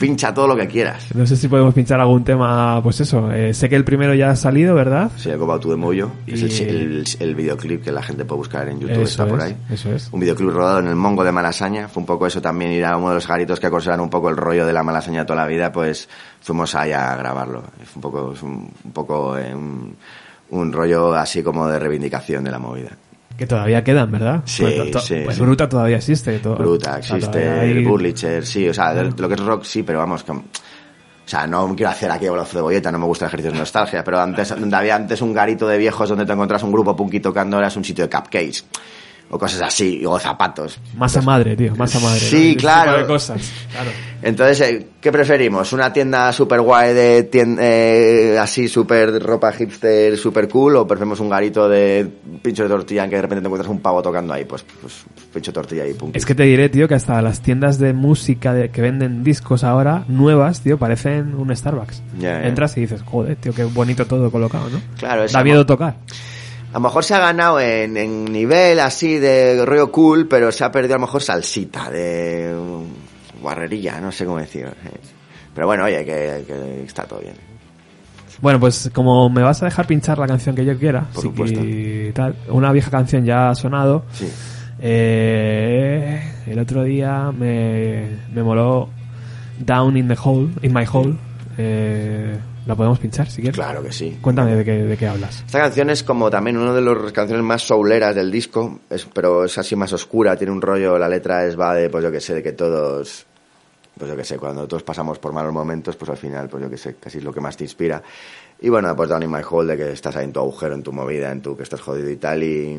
Pincha todo lo que quieras. No sé si podemos pinchar algún tema, pues eso. eh, sé que el primero ya ha salido, ¿verdad? Se llama About to the Moyo. Es Y- el, el, el videoclip que la gente puede buscar en YouTube, Eso está por es, ahí. eso es. Un videoclip rodado en el Mongo de Malasaña. Fue un poco eso también, ir a uno de los garitos que aconsejan un poco el rollo de la Malasaña toda la vida, pues fuimos ahí a grabarlo. Fue un poco, es un, un poco eh, un, un rollo así como de reivindicación de la movida. Que todavía quedan, ¿verdad? Sí, Pues, to- sí, pues sí. Bruta todavía existe. to- Bruta, sea, existe, hay- el Burlicher, sí, o sea, de lo que es rock sí, pero vamos, que, o sea, no quiero hacer aquí Olaf de Bolleta, no me gusta el ejercicio de nostalgia, pero antes, donde había antes un garito de viejos donde te encontrás un grupo punky tocando, era un sitio de cupcakes, o cosas así, o zapatos. Masa madre, tío, masa madre. Sí, ¿no? Claro. de cosas, claro. Entonces, eh, ¿qué preferimos? ¿Una tienda super guay de tien- eh, así super ropa hipster, super cool? ¿O preferimos un garito de pincho de tortilla en que de repente te encuentras un pavo tocando ahí? Pues, pues pincho de tortilla y punky. Es que te diré, tío, que hasta las tiendas de música de, que venden discos ahora, nuevas, tío, parecen un Starbucks. Entras y dices, joder, tío, qué bonito todo colocado, ¿no? Claro, es Da miedo tocar. A lo mejor se ha ganado en, en nivel así de rollo cool, pero se ha perdido a lo mejor salsita, de guarrería, no sé cómo decir. Pero bueno, oye, que, que está todo bien. Bueno, pues como me vas a dejar pinchar la canción que yo quiera, Por sí que tal, una vieja canción ya ha sonado. Sí. Eh, el otro día me, me moló Down in the Hole, in my hole. Eh, la podemos pinchar si quieres. Claro que sí. Cuéntame de qué, de qué hablas. Esta canción es como también una de las canciones más souleras del disco, es, pero es así más oscura, tiene un rollo, la letra es va de, pues yo que sé, de que todos, pues yo que sé, cuando todos pasamos por malos momentos, pues al final, pues yo que sé, casi es lo que más te inspira. Y bueno, pues Down in My Hole, de que estás ahí en tu agujero, en tu movida, en tu que estás jodido y tal, y,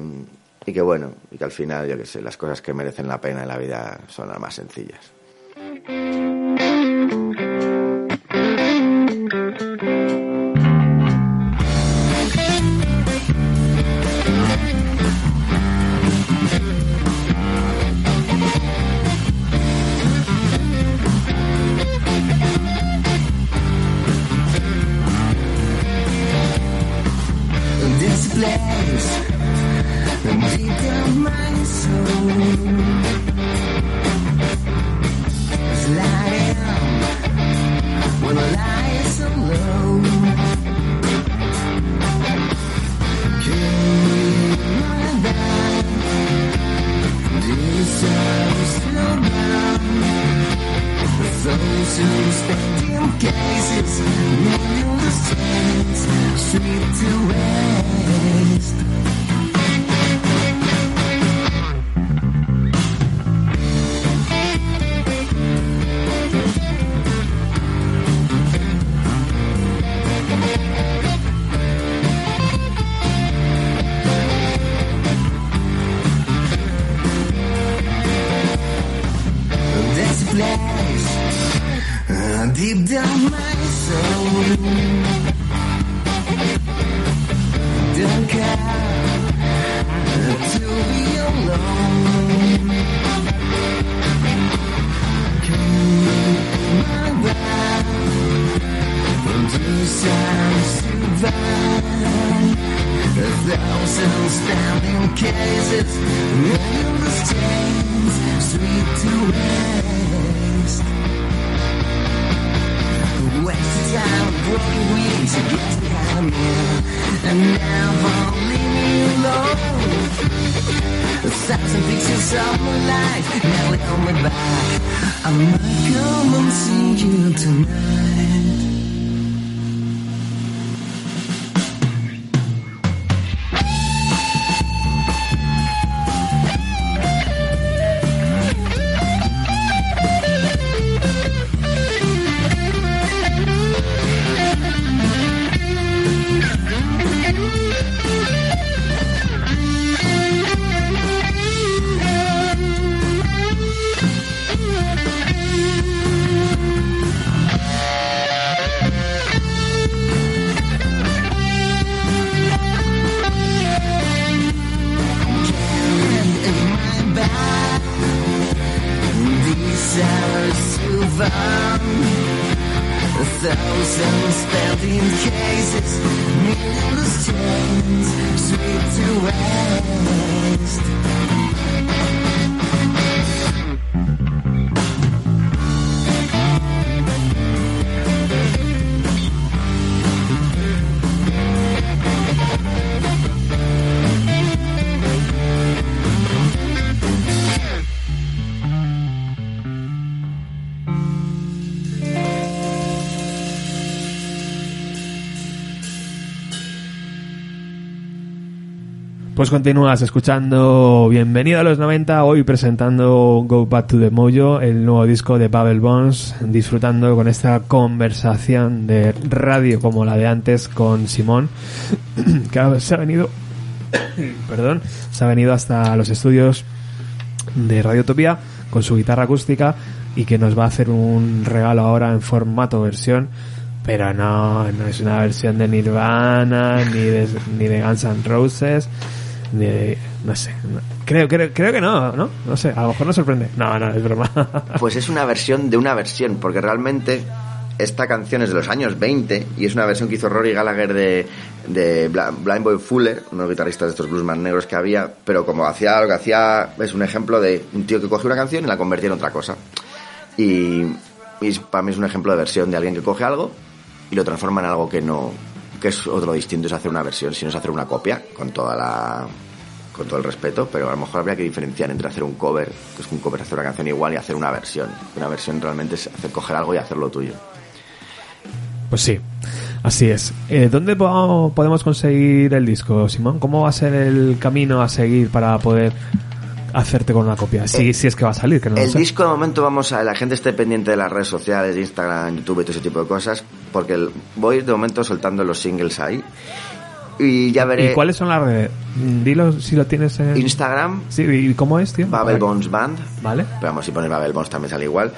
y que bueno, y que al final, yo que sé, las cosas que merecen la pena en la vida son las más sencillas. Those who stand in cases, million strange, sweet to end. And I myself don't care to be alone. Keep my back from two sides to that. A thousand standing cases, the stains sweet to wear. Time, broken wings against behind me, and never leave me alone. A thousand pieces of my life, never coming back. I might come and see you tonight. Pues continúas escuchando Bienvenido a los 90, hoy presentando Go Back to the Mojo, el nuevo disco de Babel Bones, disfrutando con esta conversación de radio como la de antes con Simón, que se ha venido, perdón, se ha venido hasta los estudios de Radiotopía con su guitarra acústica y que nos va a hacer un regalo ahora en formato versión pero no, no es una versión de Nirvana, ni de, ni de Guns N' Roses, no sé, creo, creo, que no, ¿no? No sé, a lo mejor nos sorprende. No, no, es broma. Pues es una versión de una versión, porque realmente esta canción es de los años 20 y es una versión que hizo Rory Gallagher de, de Blind Boy Fuller, unos guitarristas de estos blues más negros que había, pero como hacía lo que hacía es un ejemplo de un tío que coge una canción y la convertía en otra cosa. Y, y para mí es un ejemplo de versión de alguien que coge algo y lo transforma en algo que no que es otro distinto es hacer una versión, si no es hacer una copia con toda la con todo el respeto, pero a lo mejor habría que diferenciar entre hacer un cover, que es un cover hacer una canción igual y hacer una versión. Una versión realmente es hacer coger algo y hacerlo tuyo. Pues sí, así es. Eh, ¿Dónde po- podemos conseguir el disco, Simón? ¿Cómo va a ser el camino a seguir para poder hacerte con una copia? Si, si es que va a salir, que no lo El sé. disco de momento vamos a la gente esté pendiente de las redes sociales, de Instagram, YouTube y todo ese tipo de cosas, porque el- voy de momento soltando los singles ahí y ya veré ¿Y cuáles son las redes? Mm, Dilo si lo tienes en... Instagram, Sí, ¿y cómo es, tío? Babel Bones Band, Vale. pero vamos si pones Babel Bones también sale igual,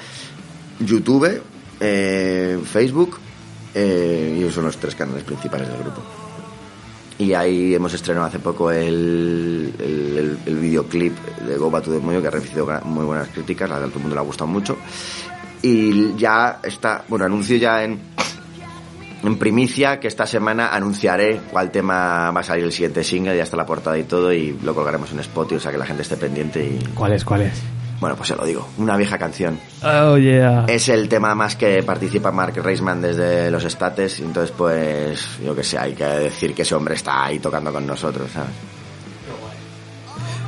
YouTube, eh, Facebook eh, y esos son los tres canales principales del grupo. Y ahí hemos estrenado hace poco el, el, videoclip de Go Back to Moyo, que ha recibido muy buenas críticas, a todo el mundo le ha gustado mucho. Y ya está, bueno, anuncio ya en, en primicia que esta semana anunciaré cuál tema va a salir el siguiente single, ya está la portada y todo, y lo colgaremos en Spotify, o sea que la gente esté pendiente y... ¿Cuál es, cuál es? Bueno, pues se lo digo, una vieja canción. Oh, yeah. Es el tema más que participa Mark Reisman desde los estates, y entonces pues yo que sé, hay que decir que ese hombre está ahí tocando con nosotros, ¿sabes?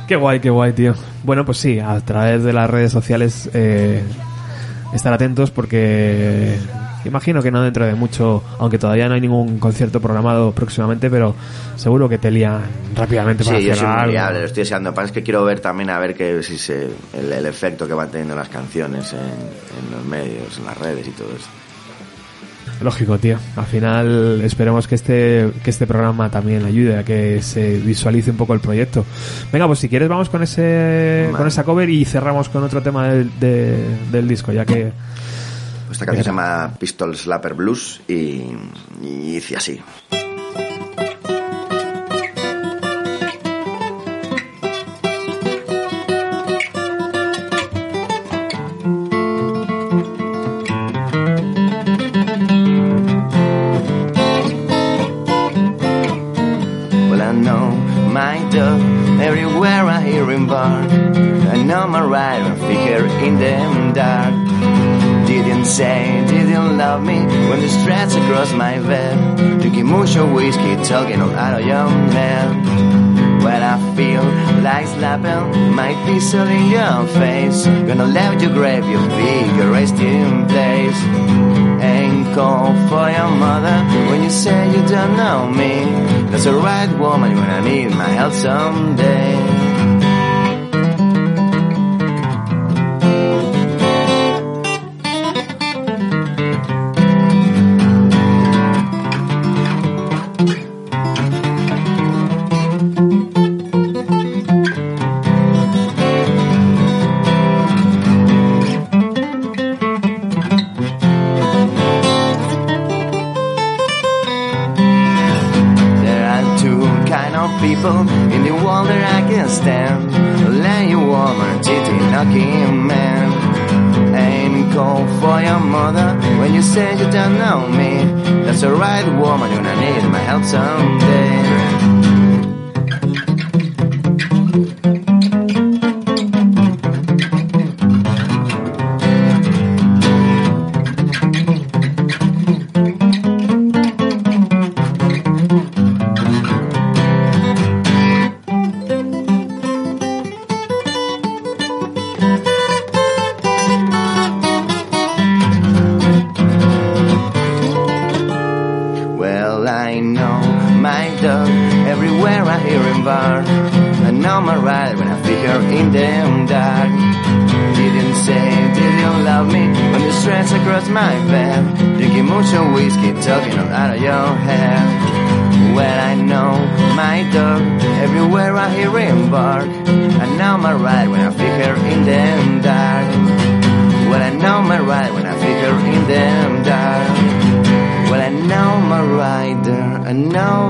Qué guay, qué guay, tío. Bueno, pues sí, a través de las redes sociales eh, estar atentos porque imagino que no dentro de mucho, aunque todavía no hay ningún concierto programado próximamente, pero seguro que te lían rápidamente para Sí, yo hacer soy muy algo. liable, lo estoy deseando. Pasa es que quiero ver también a ver que, si se, el, el efecto que van teniendo las canciones en, en los medios, en las redes y todo eso. Lógico, tío. Al final esperemos que este que este programa también ayude a que se visualice un poco el proyecto. Venga, pues si quieres vamos con ese con esa cover y cerramos con otro tema del, de- del disco, ya que Esta canción se llama Pistol Slapper Blues y, y dice así. Talking a lot of young men. When I feel like slapping my pistol in your face, gonna let you grab your big resting place. Ain't call for your mother when you say you don't know me. That's the right woman when I need my help someday.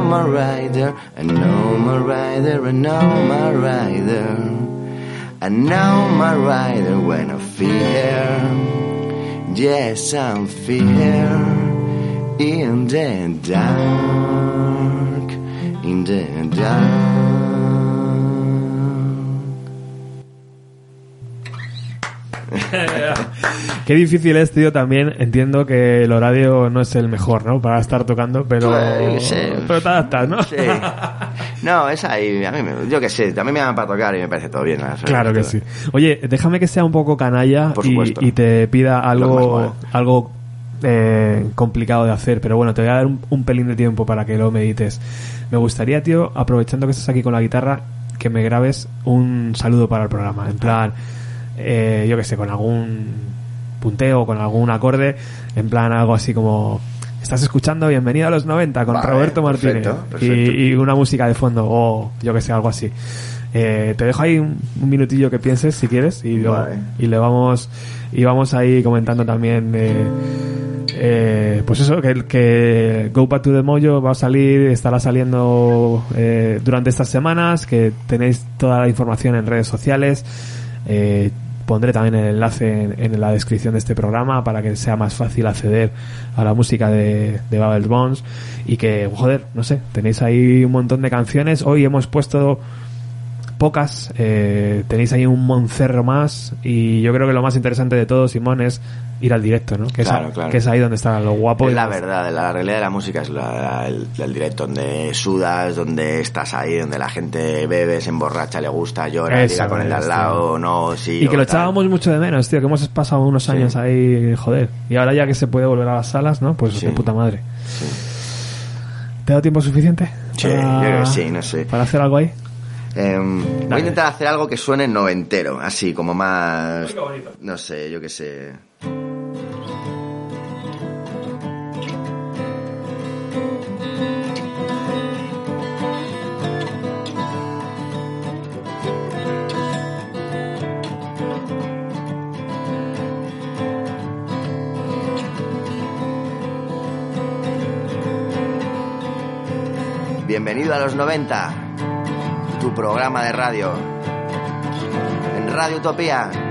My rider, I know my rider, I know my rider. I know my rider when I fear. Yes, I'm fear in the dark, in the dark. Qué difícil es, tío, también entiendo que el horario no es el mejor, ¿no? Para estar tocando, pero, Pues, sí. pero te adaptas, ¿no? Sí. No, es ahí, a mí me, yo que sé, también me llaman para tocar y me parece todo bien. ¿no? Claro que sí. Oye, déjame que sea un poco canalla Por y, te pida algo, mola. algo eh, complicado de hacer, pero bueno, te voy a dar un, un pelín de tiempo para que lo medites. Me gustaría, tío, aprovechando que estás aquí con la guitarra, que me grabes un saludo para el programa. En plan, eh, yo que sé, con algún punteo, con algún acorde, en plan algo así como... Estás escuchando Bienvenido a los 90 con Vale, Roberto Martínez perfecto, Y, perfecto. y una música de fondo o yo que sé, algo así. Eh, te dejo ahí un, un minutillo que pienses si quieres y, lo- Vale. y le vamos y vamos ahí comentando también eh, eh, pues eso que, que Go Back to the Mojo va a salir estará saliendo eh, durante estas semanas que tenéis toda la información en redes sociales eh, pondré también el enlace en, la descripción de este programa para que sea más fácil acceder a la música de, de Babel Bones. Y que joder no sé tenéis ahí un montón de canciones. Hoy hemos puesto pocas, eh, tenéis ahí un moncerro más y yo creo que lo más interesante de todo, Simón, es ir al directo, ¿no? Que, es, Claro, a- claro. que es ahí donde está lo guapo. Es la verdad, la realidad de la música es la- el, el directo donde sudas, donde estás ahí, donde la gente bebe, se emborracha, le gusta, llora, diga con el de es, al lado, no, sí. Y que lo tal. echábamos mucho de menos, tío, que hemos pasado unos años ahí, joder. Y ahora ya que se puede volver a las salas, ¿no? Pues Sí. de puta madre. ¿Te da tiempo suficiente? Sí, yo creo que sí, no sé. ¿Para hacer algo ahí? Em, voy a intentar hacer algo que suene noventero, así como más... No sé, yo qué sé. Bienvenido a los 90, tu programa de radio. En Radio Utopía.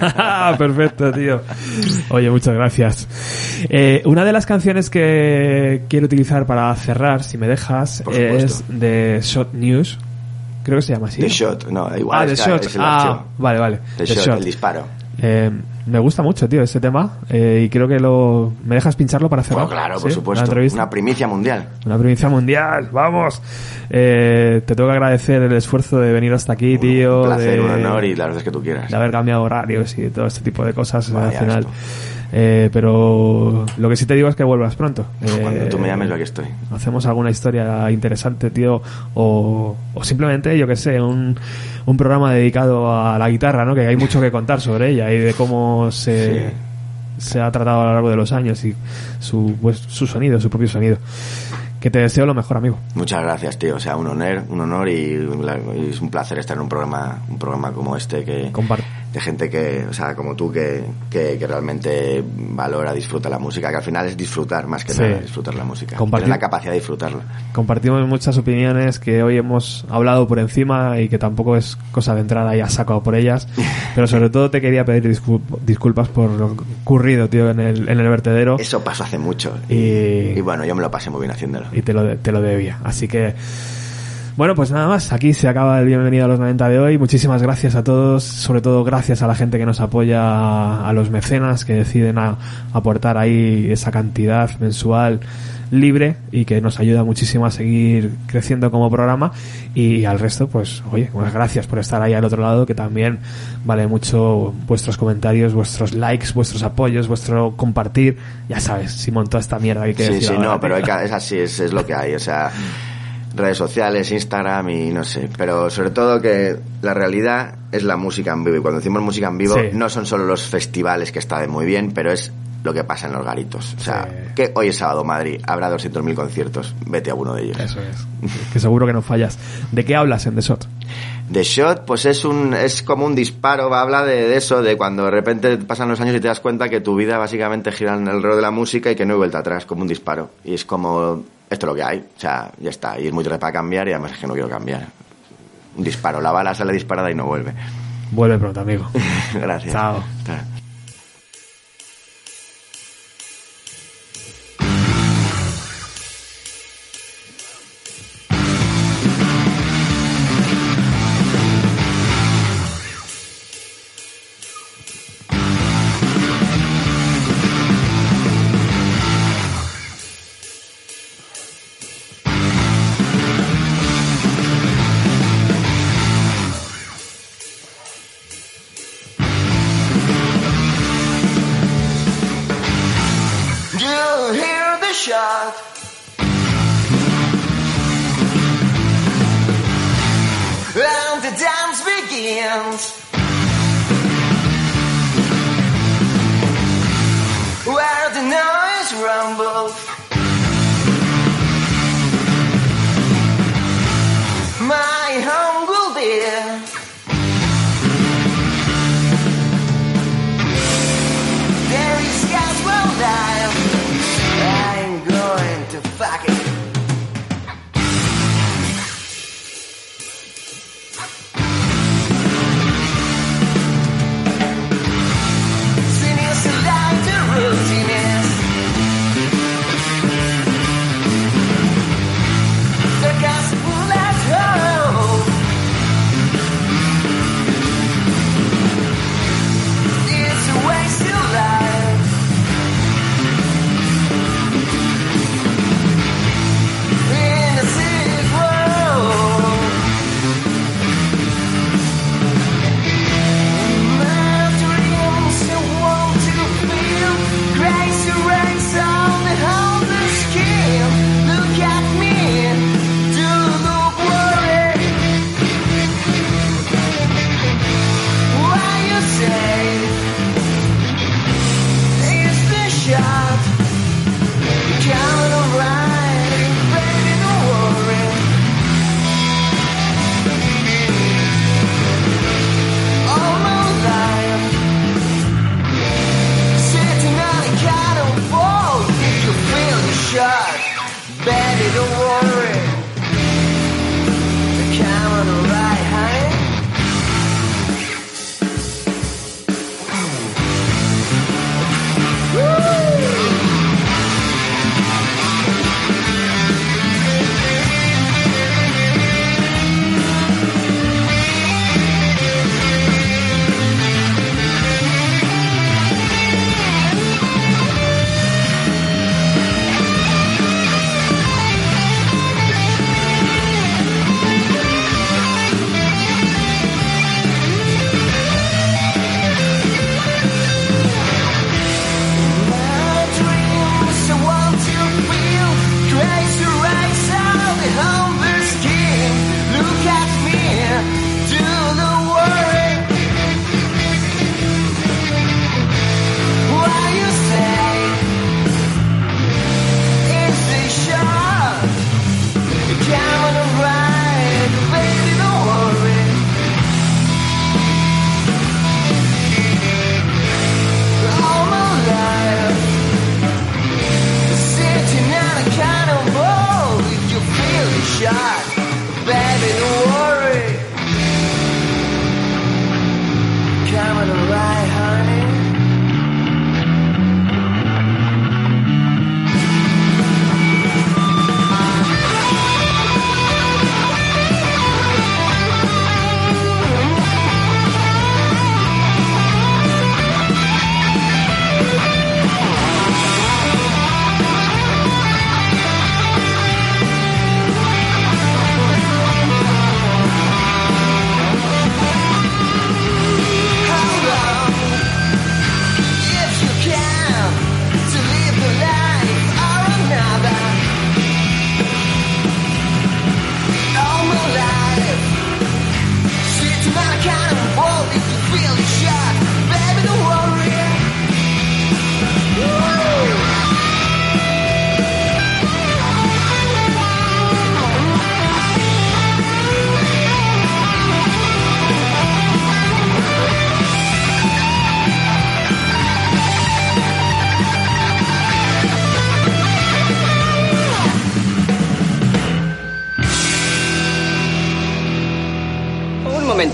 Perfecto, tío. Oye, muchas gracias. Eh, una de las canciones que quiero utilizar para cerrar, si me dejas, es de Shot News. Creo que se llama así. The Shot, no, igual Ah, The Shot. Ah, vale, vale. The, The shot, Shot. el disparo. Eh, me gusta mucho, tío, ese tema. eh, y creo que lo. ¿Me dejas pincharlo para cerrar? Bueno, claro, por supuesto. Una primicia mundial. Una primicia mundial, vamos. Eh, te tengo que agradecer el esfuerzo de venir hasta aquí, tío. un placer, de, un honor y las veces que tú quieras. de haber cambiado horarios y todo este tipo de cosas Vaya al final. esto. Eh, pero lo que sí te digo es que vuelvas pronto. Cuando Eh, tú me llames, yo aquí estoy. hacemos alguna historia interesante, tío, o, o simplemente, yo que sé, un, un programa dedicado a la guitarra, ¿no? Que hay mucho que contar sobre ella y de cómo se, Sí. se ha tratado a lo largo de los años y su, pues, su sonido, su propio sonido. que te deseo lo mejor, amigo. Muchas gracias, tío. O sea, un honor, un honor y, y es un placer estar en un programa, un programa como este que Comparte. De gente que, o sea, como tú que, que, que realmente valora, disfruta la música, que al final es disfrutar más que Sí. nada, disfrutar la música. Tener la capacidad de disfrutarla. Compartimos muchas opiniones que hoy hemos hablado por encima y que tampoco es cosa de entrar ahí a saco por ellas. Pero sobre todo te quería pedir discul- disculpas por lo ocurrido, tío, en el, en el vertedero. Eso pasó hace mucho. Y- y bueno, yo me lo pasé muy bien haciéndolo. y te lo, te lo debía. Así que, bueno, pues nada más. Aquí se acaba el Bienvenido a los 90 de hoy. Muchísimas gracias a todos. Sobre todo gracias a la gente que nos apoya, a los mecenas que deciden a- aportar ahí esa cantidad mensual libre y que nos ayuda muchísimo a seguir creciendo como programa y al resto pues oye pues gracias por estar ahí al otro lado que también vale mucho vuestros comentarios vuestros likes vuestros apoyos vuestro compartir ya sabes Simón toda esta mierda que hay que Sí, decir sí, no, pero tío. hay que- es así, es, es lo que hay. O sea, redes sociales, Instagram y no sé. Pero sobre todo que la realidad es la música en vivo. Y cuando decimos música en vivo, Sí. no son solo los festivales que está de muy bien, pero es lo que pasa en los garitos. O sea, Sí. que hoy es sábado Madrid, habrá 200.000 conciertos. Vete a uno de ellos. Eso es. Que seguro que no fallas. ¿De qué hablas en The Shot? The Shot, pues es un, es como un disparo, habla de, de eso, de cuando de repente pasan los años y te das cuenta que tu vida básicamente gira alrededor de la música y que no hay vuelta atrás, como un disparo. Y es como, esto es lo que hay, o sea, ya está, y es muy tarde para cambiar y además es que no quiero cambiar. Un disparo, la bala sale disparada y no vuelve. Vuelve pronto, amigo. Gracias. Chao. Chao.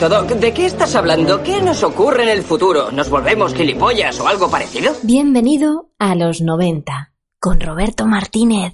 Momento, Doc. ¿De qué estás hablando? ¿Qué nos ocurre en el futuro? ¿Nos volvemos gilipollas o algo parecido? Bienvenido a los 90 con Roberto Martínez.